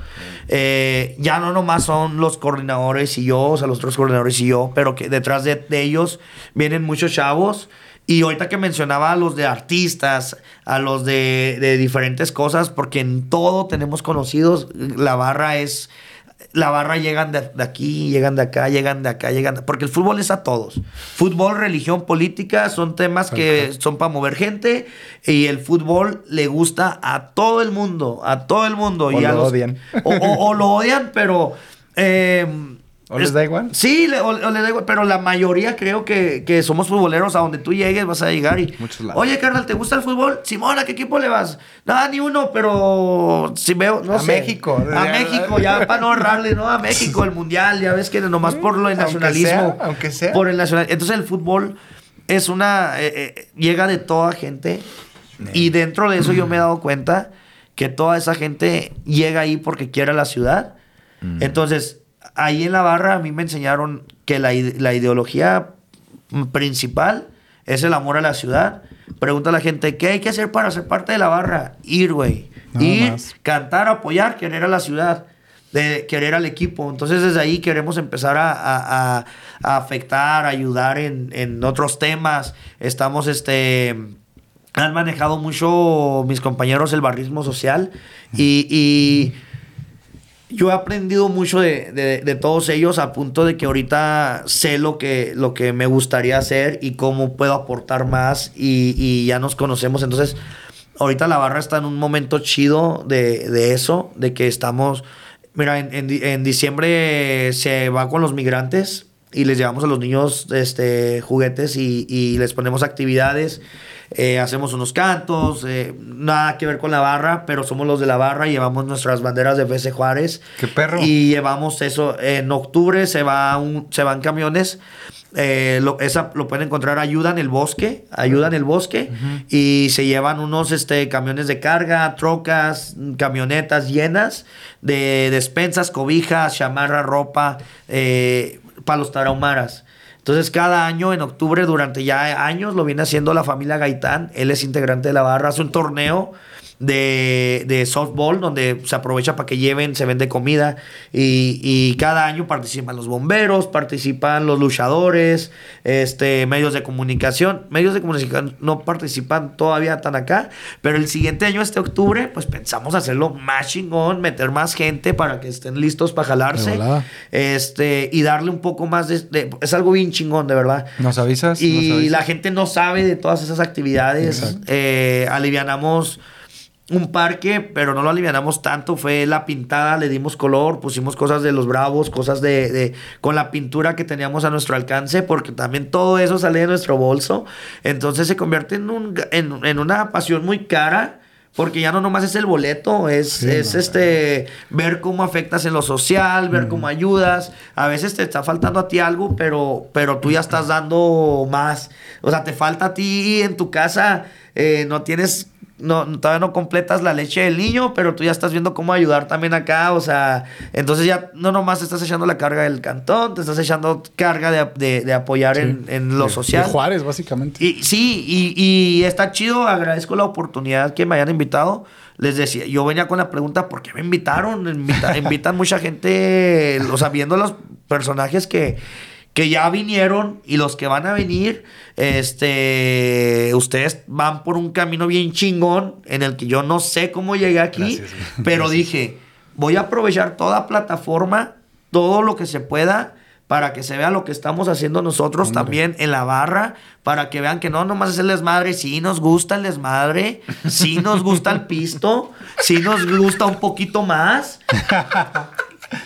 Eh, ya no nomás son los coordinadores y yo, o sea, los otros coordinadores y yo, pero que detrás de, de ellos vienen muchos chavos. Y ahorita que mencionaba a los de artistas, a los de, de diferentes cosas, porque en todo tenemos conocidos, la barra es la barra llegan de, de aquí, llegan de acá, llegan de acá, llegan de- porque el fútbol es a todos. Fútbol, religión, política son temas que son para mover gente y el fútbol le gusta a todo el mundo, a todo el mundo. O y a lo los- odian. O, o- o lo odian, pero... eh, ¿O les es- da igual? Sí, le- o, o les da igual, pero la mayoría creo que, que somos futboleros. A donde tú llegues vas a llegar y... Muchos lados. Oye, carnal, ¿te gusta el fútbol? Simón, ¿a qué equipo le vas? Nada, ni uno, pero si veo... No A sé. México. A México, ya para no ahorrarle, ¿no? A México, el mundial, ya ves que nomás por lo del Aunque nacionalismo. sea, aunque sea. Por el nacional. Entonces el fútbol es una. eh, eh, llega de toda gente. Y dentro de eso yo me he dado (clears throat) cuenta que toda esa gente llega ahí porque quiere la ciudad. Entonces, ahí en la barra a mí me enseñaron que la, la ideología principal es el amor a la ciudad. Pregunta a la gente, ¿qué hay que hacer para ser parte de la barra? Ir, güey. Ir, más. cantar, apoyar, querer a la ciudad, de querer al equipo. Entonces desde ahí queremos empezar a, a- a- a afectar, ayudar en, en otros temas. Estamos, este, han manejado mucho mis compañeros el barrismo social y, y yo he aprendido mucho de, de- de todos ellos al punto de que ahorita sé lo que, lo que me gustaría hacer y cómo puedo aportar más y, y ya nos conocemos. Entonces, ahorita la barra está en un momento chido de, de eso, de que estamos... Mira, en, en en diciembre se va con los migrantes y les llevamos a los niños este, juguetes y, y les ponemos actividades. Eh, hacemos unos cantos, eh, nada que ver con la barra, pero somos los de la barra y llevamos nuestras banderas de FC Juárez. ¡Qué perro! Y llevamos eso. En octubre se, va un, se van camiones. eh, lo, esa lo pueden encontrar ayuda en el bosque, ayuda en el bosque y se llevan unos este, camiones de carga, trocas, camionetas llenas de despensas, cobijas, chamarra, ropa eh, para los tarahumaras. Entonces, cada año, en octubre, durante ya años, lo viene haciendo la familia Gaitán. Él es integrante de la barra. Hace un torneo de, de softball donde se aprovecha para que lleven, se vende comida. Y, y cada año participan los bomberos, participan los luchadores, este, medios de comunicación. Medios de comunicación no participan todavía tan acá. Pero el siguiente año, este octubre, pues pensamos hacerlo más chingón, meter más gente para que estén listos para jalarse. Este, y darle un poco más de, de- Es algo bien chingón, de verdad. ¿Nos avisas? ¿Nos Y avisas? la gente no sabe de todas esas actividades. Eh, alivianamos un parque, pero no lo alivianamos tanto. Fue la pintada, le dimos color, pusimos cosas de los bravos, cosas de, de- con la pintura que teníamos a nuestro alcance, porque también todo eso sale de nuestro bolso. Entonces se convierte en, un, en, en una pasión muy cara. Porque ya no nomás es el boleto, es, Sí, es no, este ver cómo afectas en lo social, ver cómo ayudas. A veces te está faltando a ti algo, pero, pero tú ya estás dando más. O sea, te falta a ti en tu casa, eh, no tienes, no, todavía no completas la leche del niño, pero tú ya estás viendo cómo ayudar también acá. O sea, entonces ya no nomás te estás echando la carga del cantón, te estás echando carga de, de- de apoyar en, en lo De- social. De Juárez, básicamente. Y sí, y, y está chido, agradezco la oportunidad que me hayan invitado. Les decía, yo venía con la pregunta, ¿por qué me invitaron? Invita- (laughs) invitan mucha gente, o sea, viendo los personajes que, que ya vinieron y los que van a venir, este, ustedes van por un camino bien chingón en el que yo no sé cómo llegué aquí, Gracias, (laughs) pero dije, voy a aprovechar toda plataforma, todo lo que se pueda para que se vea lo que estamos haciendo nosotros Hombre. también en la barra, para que vean que no nomás es el desmadre, sí nos gusta el desmadre, sí nos gusta el pisto, sí nos gusta un poquito más, (laughs)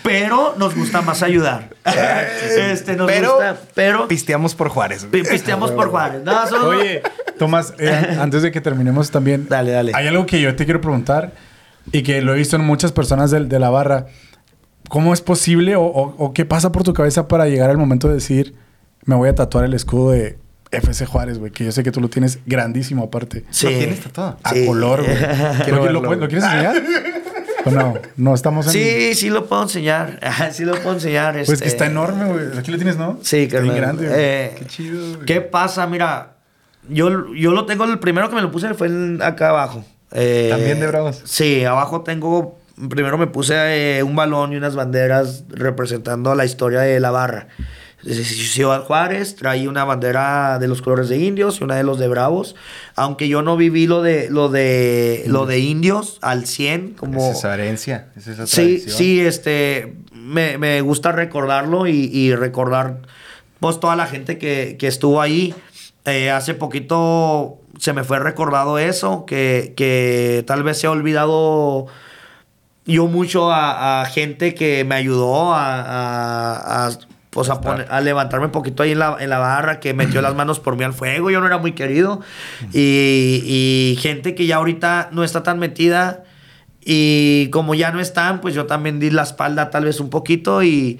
pero nos gusta más ayudar. este, nos Pero- gusta, pero Pisteamos por Juárez. pi- pisteamos por Juárez. No, solo- Oye, Tomás, eh, (laughs) antes de que terminemos también, Dale, dale. hay algo que yo te quiero preguntar y que lo he visto en muchas personas de, la barra. ¿Cómo es posible o, o- o qué pasa por tu cabeza para llegar al momento de decir, me voy a tatuar el escudo de FC Juárez, güey? Que yo sé que tú lo tienes grandísimo aparte. Sí. ¿Lo tienes tatuado? A color, güey. (laughs) ¿Lo, lo quieres enseñar? (laughs) ¿O no? No, estamos en... Sí, sí lo puedo enseñar. (laughs) sí lo puedo enseñar. Pues que este. está enorme, güey. Aquí lo tienes, ¿no? Sí, carnal. grande. Eh, Qué chido, güey. ¿Qué pasa? Mira, yo, yo lo tengo, el primero que me lo puse fue el- acá abajo. Eh, ¿También de Bravos? Sí, abajo tengo, primero me puse eh, un balón y unas banderas representando la historia de la barra. Ciudad Juárez traía una bandera de los colores de indios y una de los de bravos. Aunque yo no viví lo de lo de lo de indios al 100 como Es esa herencia. Es esa Sí, sí, este, me, me gusta recordarlo y, y recordar, pues, toda la gente que, que estuvo ahí. Eh, hace poquito se me fue recordado eso, que, que tal vez se ha olvidado yo mucho a, a gente que me ayudó a, a- a, pues, a, poner- a levantarme un poquito ahí en la, en la barra, que metió las manos por mí al fuego, yo no era muy querido. Y, y gente que ya ahorita no está tan metida. Y como ya no están, pues yo también di la espalda tal vez un poquito y,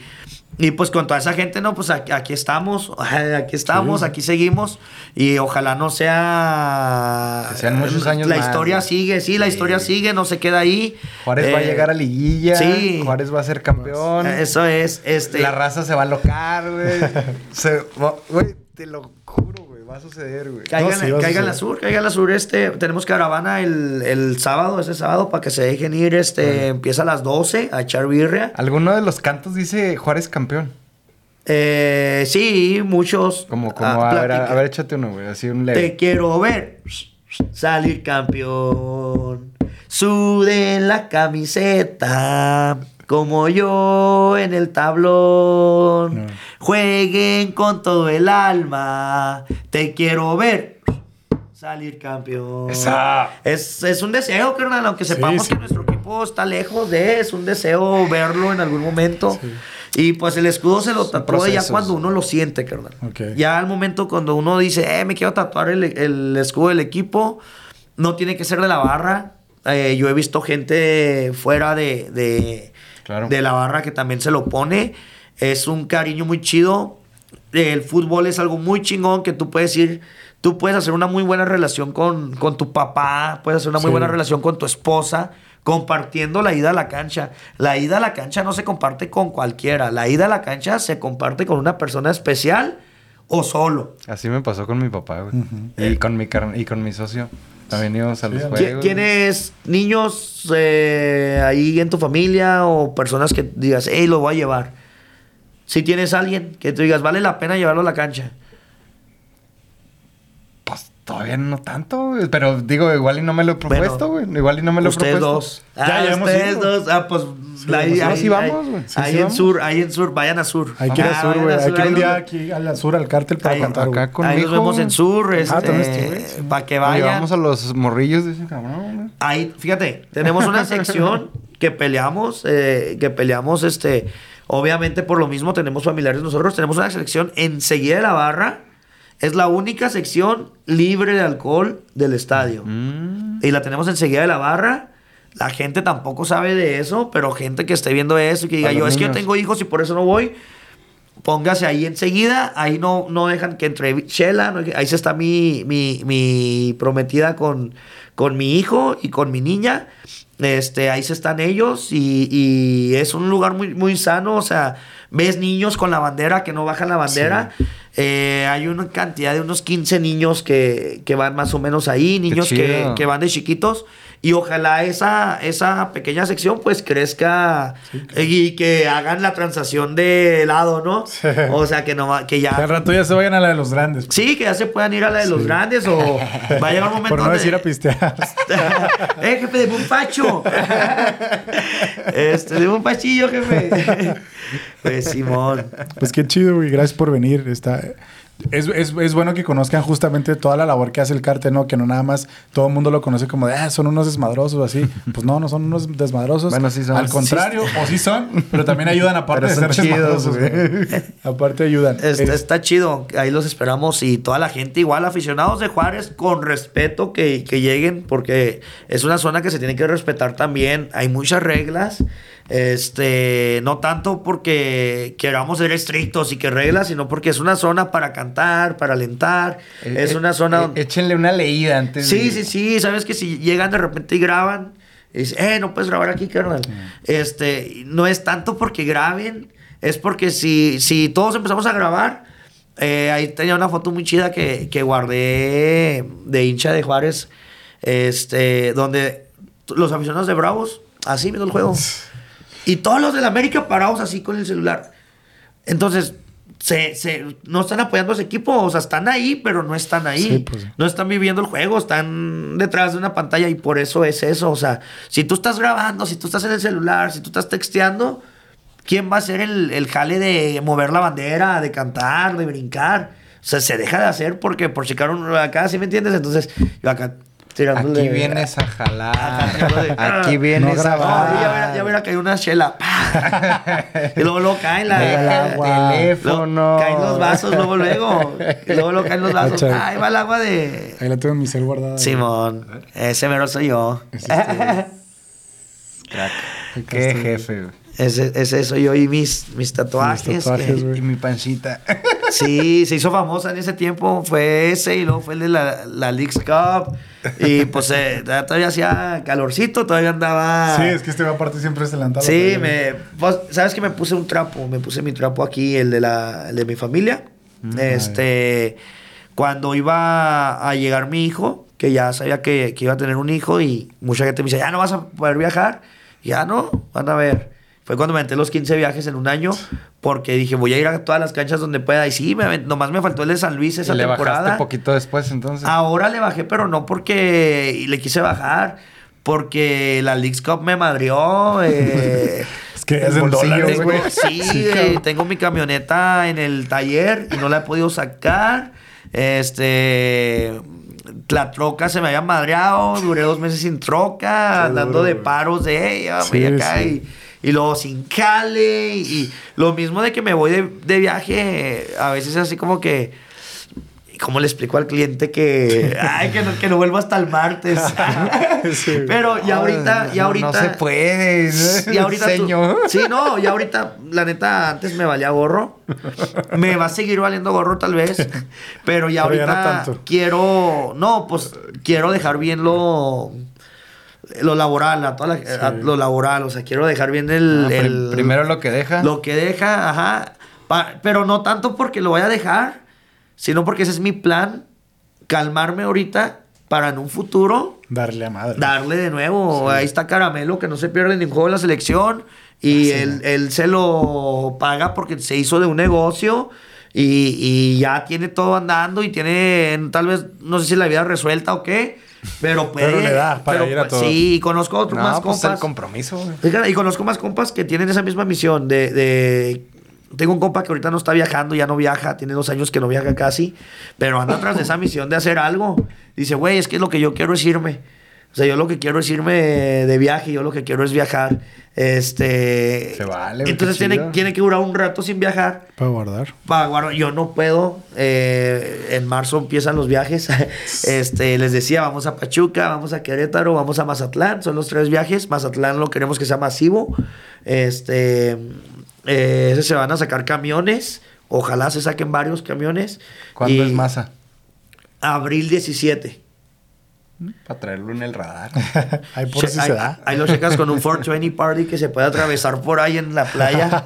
y pues con toda esa gente, no, pues aquí, aquí estamos, (laughs) aquí estamos, aquí seguimos y ojalá no sea... Que sean muchos años La más, historia sigue, sí, la historia sigue, no se queda ahí. Juárez va a Eh, llegar a liguilla. sí. Juárez va a ser campeón. Eso es, este... La raza se va a locar, güey. (laughs) Güey, te lo juro. Va a suceder, güey. Caigan, No, sí, va a caigan a la sur, caigan la sur, este, tenemos caravana el, el sábado, ese sábado, para que se dejen ir, este, empieza a las 12 a echar birria. Alguno de los cantos dice Juárez campeón. Eh, sí, muchos. Como, como, Ah, a, ver, a, ver, échate uno, güey. Así un Te leve. quiero ver salir campeón. Suden la camiseta como yo en el tablón. No. Jueguen con todo el alma. Te quiero ver salir campeón. Esa. Es, es un deseo, carnal, aunque Sí, sepamos sí. que nuestro equipo está lejos de, es un deseo verlo en algún momento. Y pues el escudo se lo tatúa ya cuando uno lo siente, carnal. Ok. Ya al momento cuando uno dice, eh, me quiero tatuar el, el escudo del equipo, no tiene que ser de la barra. Eh, yo he visto gente fuera de, de, Claro. de la barra que también se lo pone. Es un cariño muy chido. El fútbol es algo muy chingón que tú puedes ir, tú puedes hacer una muy buena relación con, con tu papá, puedes hacer una muy Sí. buena relación con tu esposa, compartiendo la ida a la cancha. La ida a la cancha no se comparte con cualquiera, la ida a la cancha se comparte con una persona especial o solo. Así me pasó con mi papá, güey. Y con mi car- y con mi socio. También íbamos a los Sí, juegos. ¿Qui- ¿Tienes niños eh, ahí en tu familia o personas que digas, hey, lo voy a llevar? Si tienes alguien que tú digas, vale la pena llevarlo a la cancha. Pues todavía no tanto. Pero digo, igual y no me lo he propuesto, güey. igual y no me lo he Ustedes propuesto. dos. Ya, Ah, ya hemos ustedes ido. dos. Ah, pues la- hemos ido. Ah, sí vamos, güey. Sí, ahí sí en vamos. sur, ahí en sur, vayan a sur. Hay que ir Ah, sur, güey. a Hay sur, que ir ahí un día aquí al sur, al cártel, para Ahí- cantar. acá güey. con- Ahí nos Conmigo, vemos en sur, Ah, también este, estuve, para que vayan. vamos a los morrillos de ese cabrón, güey. Ahí, fíjate, tenemos una sección (laughs) que peleamos, eh, que peleamos, este, obviamente por lo mismo tenemos familiares nosotros, tenemos una sección enseguida de la barra, es la única sección libre de alcohol del estadio. Mm. Y la tenemos enseguida de la barra. La gente tampoco sabe de eso, pero gente que esté viendo eso y que diga, yo es que yo tengo hijos y por eso no voy. Póngase ahí enseguida, ahí no, no dejan que entre Chela, no ahí se está mi, mi, mi prometida con, con mi hijo y con mi niña. Este, ahí se están ellos y, y es un lugar muy, muy sano, o sea, ves niños con la bandera que no bajan la bandera. Eh, hay una cantidad de unos 15 niños que, que van más o menos ahí, niños que, que van de chiquitos. Y ojalá esa, esa pequeña sección pues crezca y que hagan la transacción de lado, ¿no? Sí. O sea, que, no, que Que al ya... rato ya se vayan a la de los grandes. Sí, que ya se puedan ir a la de los grandes o va a llegar un momento Por no decir a pistear. (laughs) ¡Eh, jefe, de un pacho! este, de un pachillo, jefe. (laughs) pues Simón. Pues qué chido, güey. Gracias por venir. Está... Es, es, es bueno que conozcan justamente toda la labor que hace el cártel, ¿no? Que no nada más todo el mundo lo conoce como de, ah, son unos desmadrosos o así. (laughs) Pues no, no son unos desmadrosos. Bueno, sí son. Al contrario, o sí son, pero también ayudan (laughs) aparte Pero de ser chidos, desmadrosos, güey. aparte ayudan. Está, Es- está chido, ahí los esperamos y toda la gente igual, aficionados de Juárez, con respeto que, que lleguen, porque es una zona que se tiene que respetar también, hay muchas reglas, este, no tanto porque queramos ser estrictos y que reglas, sino porque es una zona para cantar, para alentar, es Eh, una eh, zona... eh, donde- échenle una leída antes Sí, de- sí, sí, sabes que si llegan de repente y graban, y dicen, eh, no puedes grabar aquí, carnal. Este, no es tanto porque graben, es porque si, si todos empezamos a grabar, eh, ahí tenía una foto muy chida que, que guardé de hincha de Juárez, este, donde los aficionados de Bravos, así viendo el juego, (laughs) y todos los del América parados así con el celular. Entonces, se, se- no están apoyando a ese equipo, o sea, están ahí, pero no están ahí. Sí, pues. No están viviendo el juego, están detrás de una pantalla y por eso es eso. O sea, si tú estás grabando, si tú estás en el celular, si tú estás texteando, ¿quién va a hacer el, el jale de mover la bandera, de cantar, de brincar? O sea, se deja de hacer porque por checar un, acá, ¿sí me entiendes? Entonces, yo acá tirándole... Aquí vienes a jalar. Aquí vienes No a grabar. Jalar. ya hubiera, ya hubiera caído una chela. (laughs) y luego, luego caen la, el agua. Teléfono. Caen los vasos, luego, luego. Y (laughs) luego, luego caen los vasos. Ahí va el agua de. Ahí la tengo en mi cel guardada. Simón. Ese mero soy yo. (laughs) Crack. Qué jefe. Ese, ese soy yo y mis, mis tatuajes. Mis tatuajes, que- güey. Y mi pancita. Sí, se hizo famosa en ese tiempo. Fue ese y luego fue el de la, la Leagues Cup. Y pues eh, todavía hacía calorcito, todavía andaba. Sí, es que este aparte siempre se levanta. la Sí, me, pues, ¿sabes que me puse un trapo? Me puse mi trapo aquí, el de, la, el de mi familia. este, cuando iba a llegar mi hijo, que ya sabía que, que iba a tener un hijo y mucha gente me dice, ya no vas a poder viajar. Ya no, van a ver. Fue cuando me aventé los 15 viajes en un año porque dije, voy a ir a todas las canchas donde pueda. Y sí, me nomás me faltó el de San Luis esa y le temporada. bajaste poquito después, entonces. Ahora le bajé, pero no porque le quise bajar, porque la Leagues Cup me madrió. eh, (laughs) Es que es en dólares, güey. Sí, (laughs) Sí, eh, tengo mi camioneta en el taller y no la he podido sacar. Este. La troca se me había madreado, duré dos meses sin troca, andando de paros de ella, Sí, acá sí. y luego sin cale y lo mismo de que me voy de, de viaje, a veces así como que ¿Cómo le explico al cliente que, (laughs) ay, que, no, que no vuelva hasta el martes? (laughs) Pero ya ahorita, ya ahorita. No se puede. Y ahorita. tú- sí, no, ya ahorita, la neta, antes me valía gorro. Me va a seguir valiendo gorro tal vez. Pero ya Pero ya no ahorita tanto. quiero. No, pues quiero dejar bien lo. Lo laboral, a toda la- a lo laboral, o sea, quiero dejar bien el, Ah, el- primero lo que deja. lo que deja, ajá. Pa- pero no tanto porque lo voy a dejar, sino porque ese es mi plan, calmarme ahorita para en un futuro Darle a madre. darle de nuevo. Ahí está Caramelo, que no se pierde ningún juego en la selección. Y él, él se lo paga porque se hizo de un negocio. Y, y ya tiene todo andando y tiene, tal vez, no sé si la vida resuelta o qué. Pero. Pero le da para pero, ir a pues, todo. Sí, conozco otros No, más pues el compas. compromiso, güey. Fíjate, Y conozco más compas que tienen esa misma misión de, de- Tengo un compa que ahorita no está viajando, ya no viaja, tiene dos años que no viaja casi, pero anda tras de esa misión de hacer algo. Dice, güey, es que lo que yo quiero es irme. O sea, yo lo que quiero es irme de viaje, yo lo que quiero es viajar. Este... Se vale, güey, Entonces tiene, tiene que durar un rato sin viajar. Para guardar. Pa- guardo- yo no puedo. eh, en marzo empiezan los viajes. (laughs) este, les decía, vamos a Pachuca, vamos a Querétaro, vamos a Mazatlán. Son los tres viajes. Mazatlán lo queremos que sea masivo. Este, eh, ese se van a sacar camiones. Ojalá se saquen varios camiones. ¿Cuándo Y es masa? Abril 17. Para traerlo en el radar. (laughs) Ahí por Che- si ahí, se da. ahí lo checas con un 420 (laughs) party que se puede atravesar por ahí en la playa. (laughs)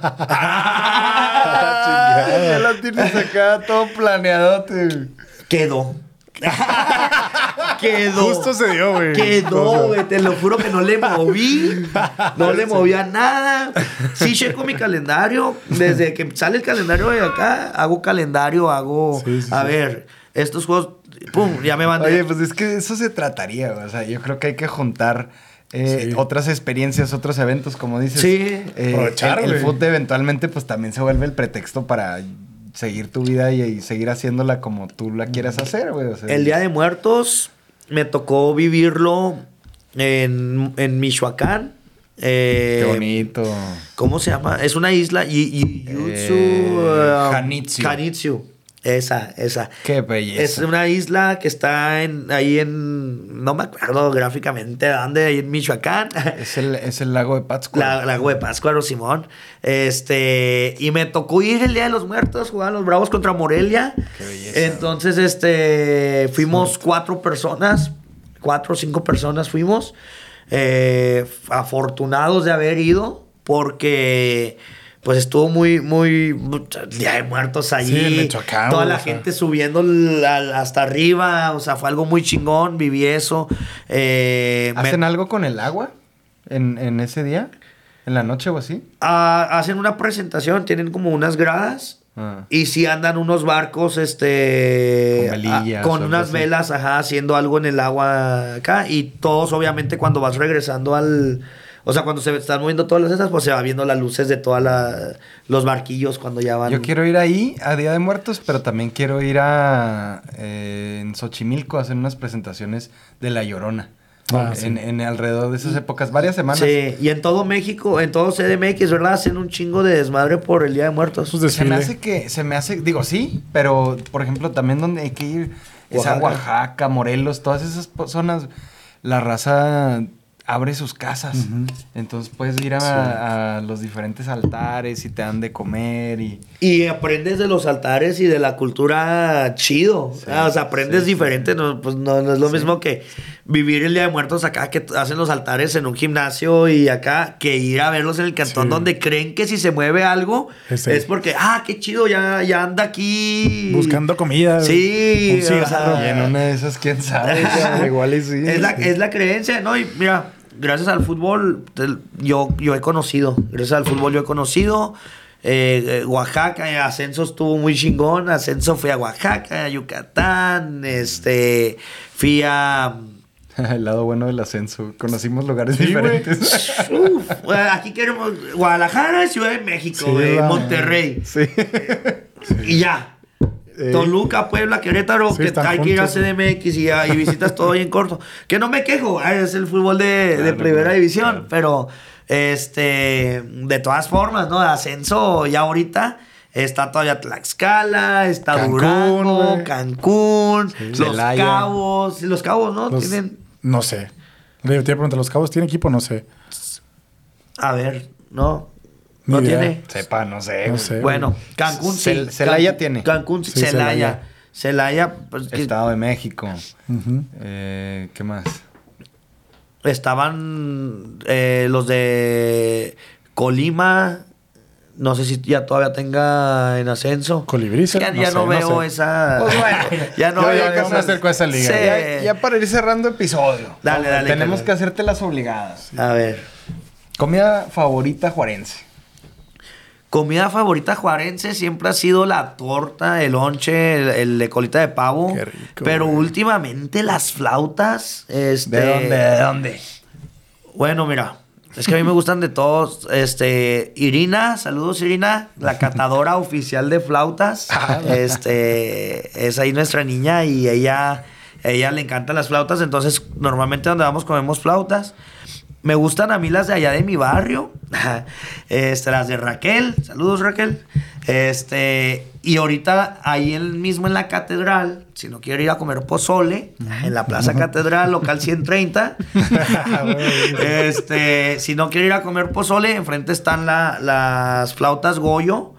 ya lo tienes acá todo planeadote. Quedó. Quedó. Justo se dio, güey. Quedó, güey. Te lo juro que no le moví. No le movía nada. Sí, checo mi calendario. Desde que sale el calendario de acá, hago calendario, hago. Sí, sí, a sí. ver, estos juegos. Pum, ya me van Oye, pues es que de eso se trataría, güey. O sea, yo creo que hay que juntar eh, Sí. otras experiencias, otros eventos, como dices. Sí. Eh, Aprovechar, el, fútbol eventualmente, pues también se vuelve el pretexto para seguir tu vida y, y seguir haciéndola como tú la quieras hacer, güey. O sea, El Día de Muertos me tocó vivirlo en, en Michoacán. Eh, Qué bonito. ¿Cómo se llama? Es una isla. Y, y, Yutsu, Eh, um, Hanitsu. Hanitsu. Esa, esa. Qué Es belleza. una isla que está en, ahí en. No me acuerdo gráficamente de dónde, ahí en Michoacán. Es el, es el lago de Pátzcuaro. La, lago de Pátzcuaro, Simón. Este. Y me tocó ir el Día de los Muertos, jugaban los Bravos contra Morelia. Qué belleza. Entonces, este. Fuimos cuatro personas. Cuatro o cinco personas fuimos. eh, afortunados de haber ido. Porque. Pues estuvo muy, muy. Día de Muertos allí. Sí, Toda la o sea. gente subiendo hasta arriba. O sea, fue algo muy chingón. Viví eso. Eh, me- ¿Hacen algo con el agua en, en ese día? ¿En la noche o así? Ah, hacen una presentación, tienen como unas gradas. Ah. Y si andan unos barcos, este. Con velillas ah, con o algo unas así. velas, ajá, haciendo algo en el agua acá. Y todos, obviamente, cuando vas regresando al. O sea, cuando se están moviendo todas las esas, pues se va viendo las luces de todos los barquillos cuando ya van. Yo quiero ir ahí a Día de Muertos, pero también quiero ir a eh, en Xochimilco a hacer unas presentaciones de La Llorona. Ah, sí. en, en alrededor de esas épocas, varias semanas. Sí, y en todo México, en todo CDMX, ¿verdad? Hacen un chingo de desmadre por el Día de Muertos. Pues Se me hace que, se me hace, digo sí, pero por ejemplo también donde hay que ir es a Oaxaca. Morelos, todas esas zonas, la raza abre sus casas. Entonces puedes ir a, a los diferentes altares y te dan de comer y... Y aprendes de los altares y de la cultura chido. Ah, o sea, aprendes sí, diferente. No, pues no, no es lo mismo que vivir el Día de Muertos acá, que hacen los altares en un gimnasio y acá, que ir a verlos en el cantón Sí. donde creen que si se mueve algo Es porque, ah, qué chido, ya, ya anda aquí. Buscando comida. Sí, Un cigarro. o sea, Y en una de esas, quién sabe, (laughs) igual y sí. es la, es la creencia, ¿no? Y mira, gracias al fútbol, yo, yo he conocido. Gracias al fútbol yo he conocido. Eh, eh, Oaxaca, eh, Ascenso estuvo muy chingón. Ascenso fui a Oaxaca, a Yucatán. Este, fui a. (laughs) El lado bueno del ascenso. Conocimos lugares Sí, diferentes. (laughs) Uf, bueno, aquí queremos Guadalajara, Ciudad de México, Sí, va. Monterrey. sí. Y ya. Eh, Toluca, Puebla, Querétaro, Sí, que hay que ir a CDMX y, ya- y visitas todo ahí en corto. (laughs) Que no me quejo, ah, es el fútbol de, de primera claro, división, claro. pero Este, de todas formas, ¿no? De ascenso ya ahorita. Está todavía Tlaxcala, está Cancún, Durango. Cancún, Los. Cabos. Los Cabos, ¿no? Los- Tienen. No sé. Le te iba a preguntar, ¿los cabos tienen equipo? No sé. A ver, ¿no? ¿No idea. tiene? Sepa, no sé. No güey. sé. Bueno, Cancún sí. Cel- Celaya tiene. Cancún, Sí, Celaya. Celaya. Pues, Estado de México. Eh, ¿Qué más? estaban eh, los de Colima. No sé si ya todavía tenga en ascenso. Colibrí, Ya, ya No no, sé, no veo sé. esa. Pues bueno, (laughs) ya no yo veo ya me acerco a esa liga. Sí. Ya, ya para ir cerrando episodio. Dale, dale, Tenemos que hacerte las obligadas. A ver. Comida favorita juarense. Comida favorita juarense siempre ha sido la torta, el lonche, el, el de colita de pavo. Qué rico, Pero güey. últimamente las flautas. Este, ¿De dónde? ¿De dónde? Bueno, mira, es que a mí me gustan de todos. Este, Irina, saludos Irina, la catadora oficial de flautas. (laughs) Este, es ahí nuestra niña y ella, ella le encantan las flautas, entonces normalmente donde vamos comemos flautas. Me gustan a mí las de allá de mi barrio, (laughs) este, las de Raquel, saludos Raquel. Este, y ahorita ahí el mismo en la catedral, si no quiere ir a comer pozole, en la Plaza Catedral, local (laughs) 130. (laughs) este, si no quiere ir a comer pozole, enfrente están la- las flautas Goyo.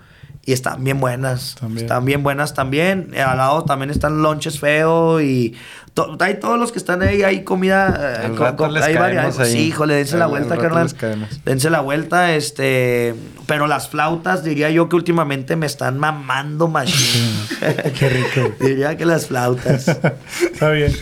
Y están bien buenas. También. Están bien buenas también. Eh, Al lado también están lonches feo y to- hay todos los que están ahí, hay comida. eh, Al co- rato co- les hay caemos varias- ahí. Sí, híjole, dense la vuelta, carnal. Dense la vuelta, este. Pero las flautas, diría yo que últimamente me están mamando machine. (laughs) Qué rico. (laughs) diría que las flautas. (laughs) Está bien.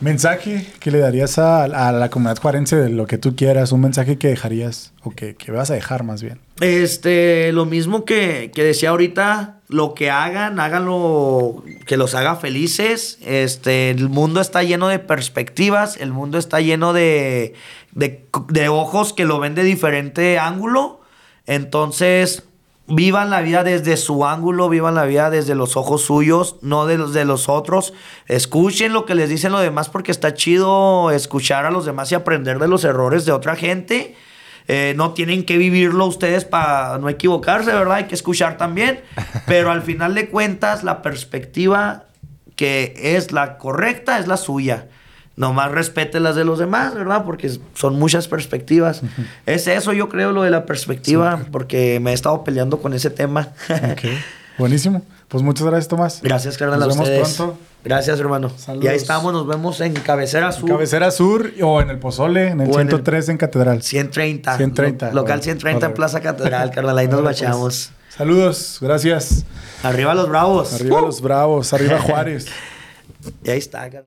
Mensaje que le darías a, a la comunidad juarense de lo que tú quieras, un mensaje que dejarías o que, que vas a dejar más bien. Este, lo mismo que, que decía ahorita, lo que hagan, háganlo que los haga felices. Este, el mundo está lleno de perspectivas, el mundo está lleno de, de ojos que lo ven de diferente ángulo. Entonces, vivan la vida desde su ángulo, vivan la vida desde los ojos suyos, no de los de los otros. Escuchen lo que les dicen los demás porque está chido escuchar a los demás y aprender de los errores de otra gente. Eh, no tienen que vivirlo ustedes para no equivocarse, ¿verdad? Hay que escuchar también. (laughs) Pero al final de cuentas, la perspectiva que es la correcta es la suya. Nomás respete las de los demás, ¿verdad? Porque son muchas perspectivas. Es eso, yo creo, lo de la perspectiva, porque me he estado peleando con ese tema. Ok. (laughs) Buenísimo. Pues muchas gracias, Tomás. Gracias, carnal, Nos vemos ustedes. pronto. Gracias, hermano. Saludos. Y ahí estamos, nos vemos en Cabecera Sur. Cabecera Sur o en el Pozole, en el O en el- 103 en Catedral. 130. 130, Lo- Local órale, 130 en. Plaza Catedral, carnal. Ahí nos Órale, pues. bachamos. Saludos, gracias. Arriba los bravos. Arriba los bravos, arriba (laughs) Juárez. Y ahí está, carnal.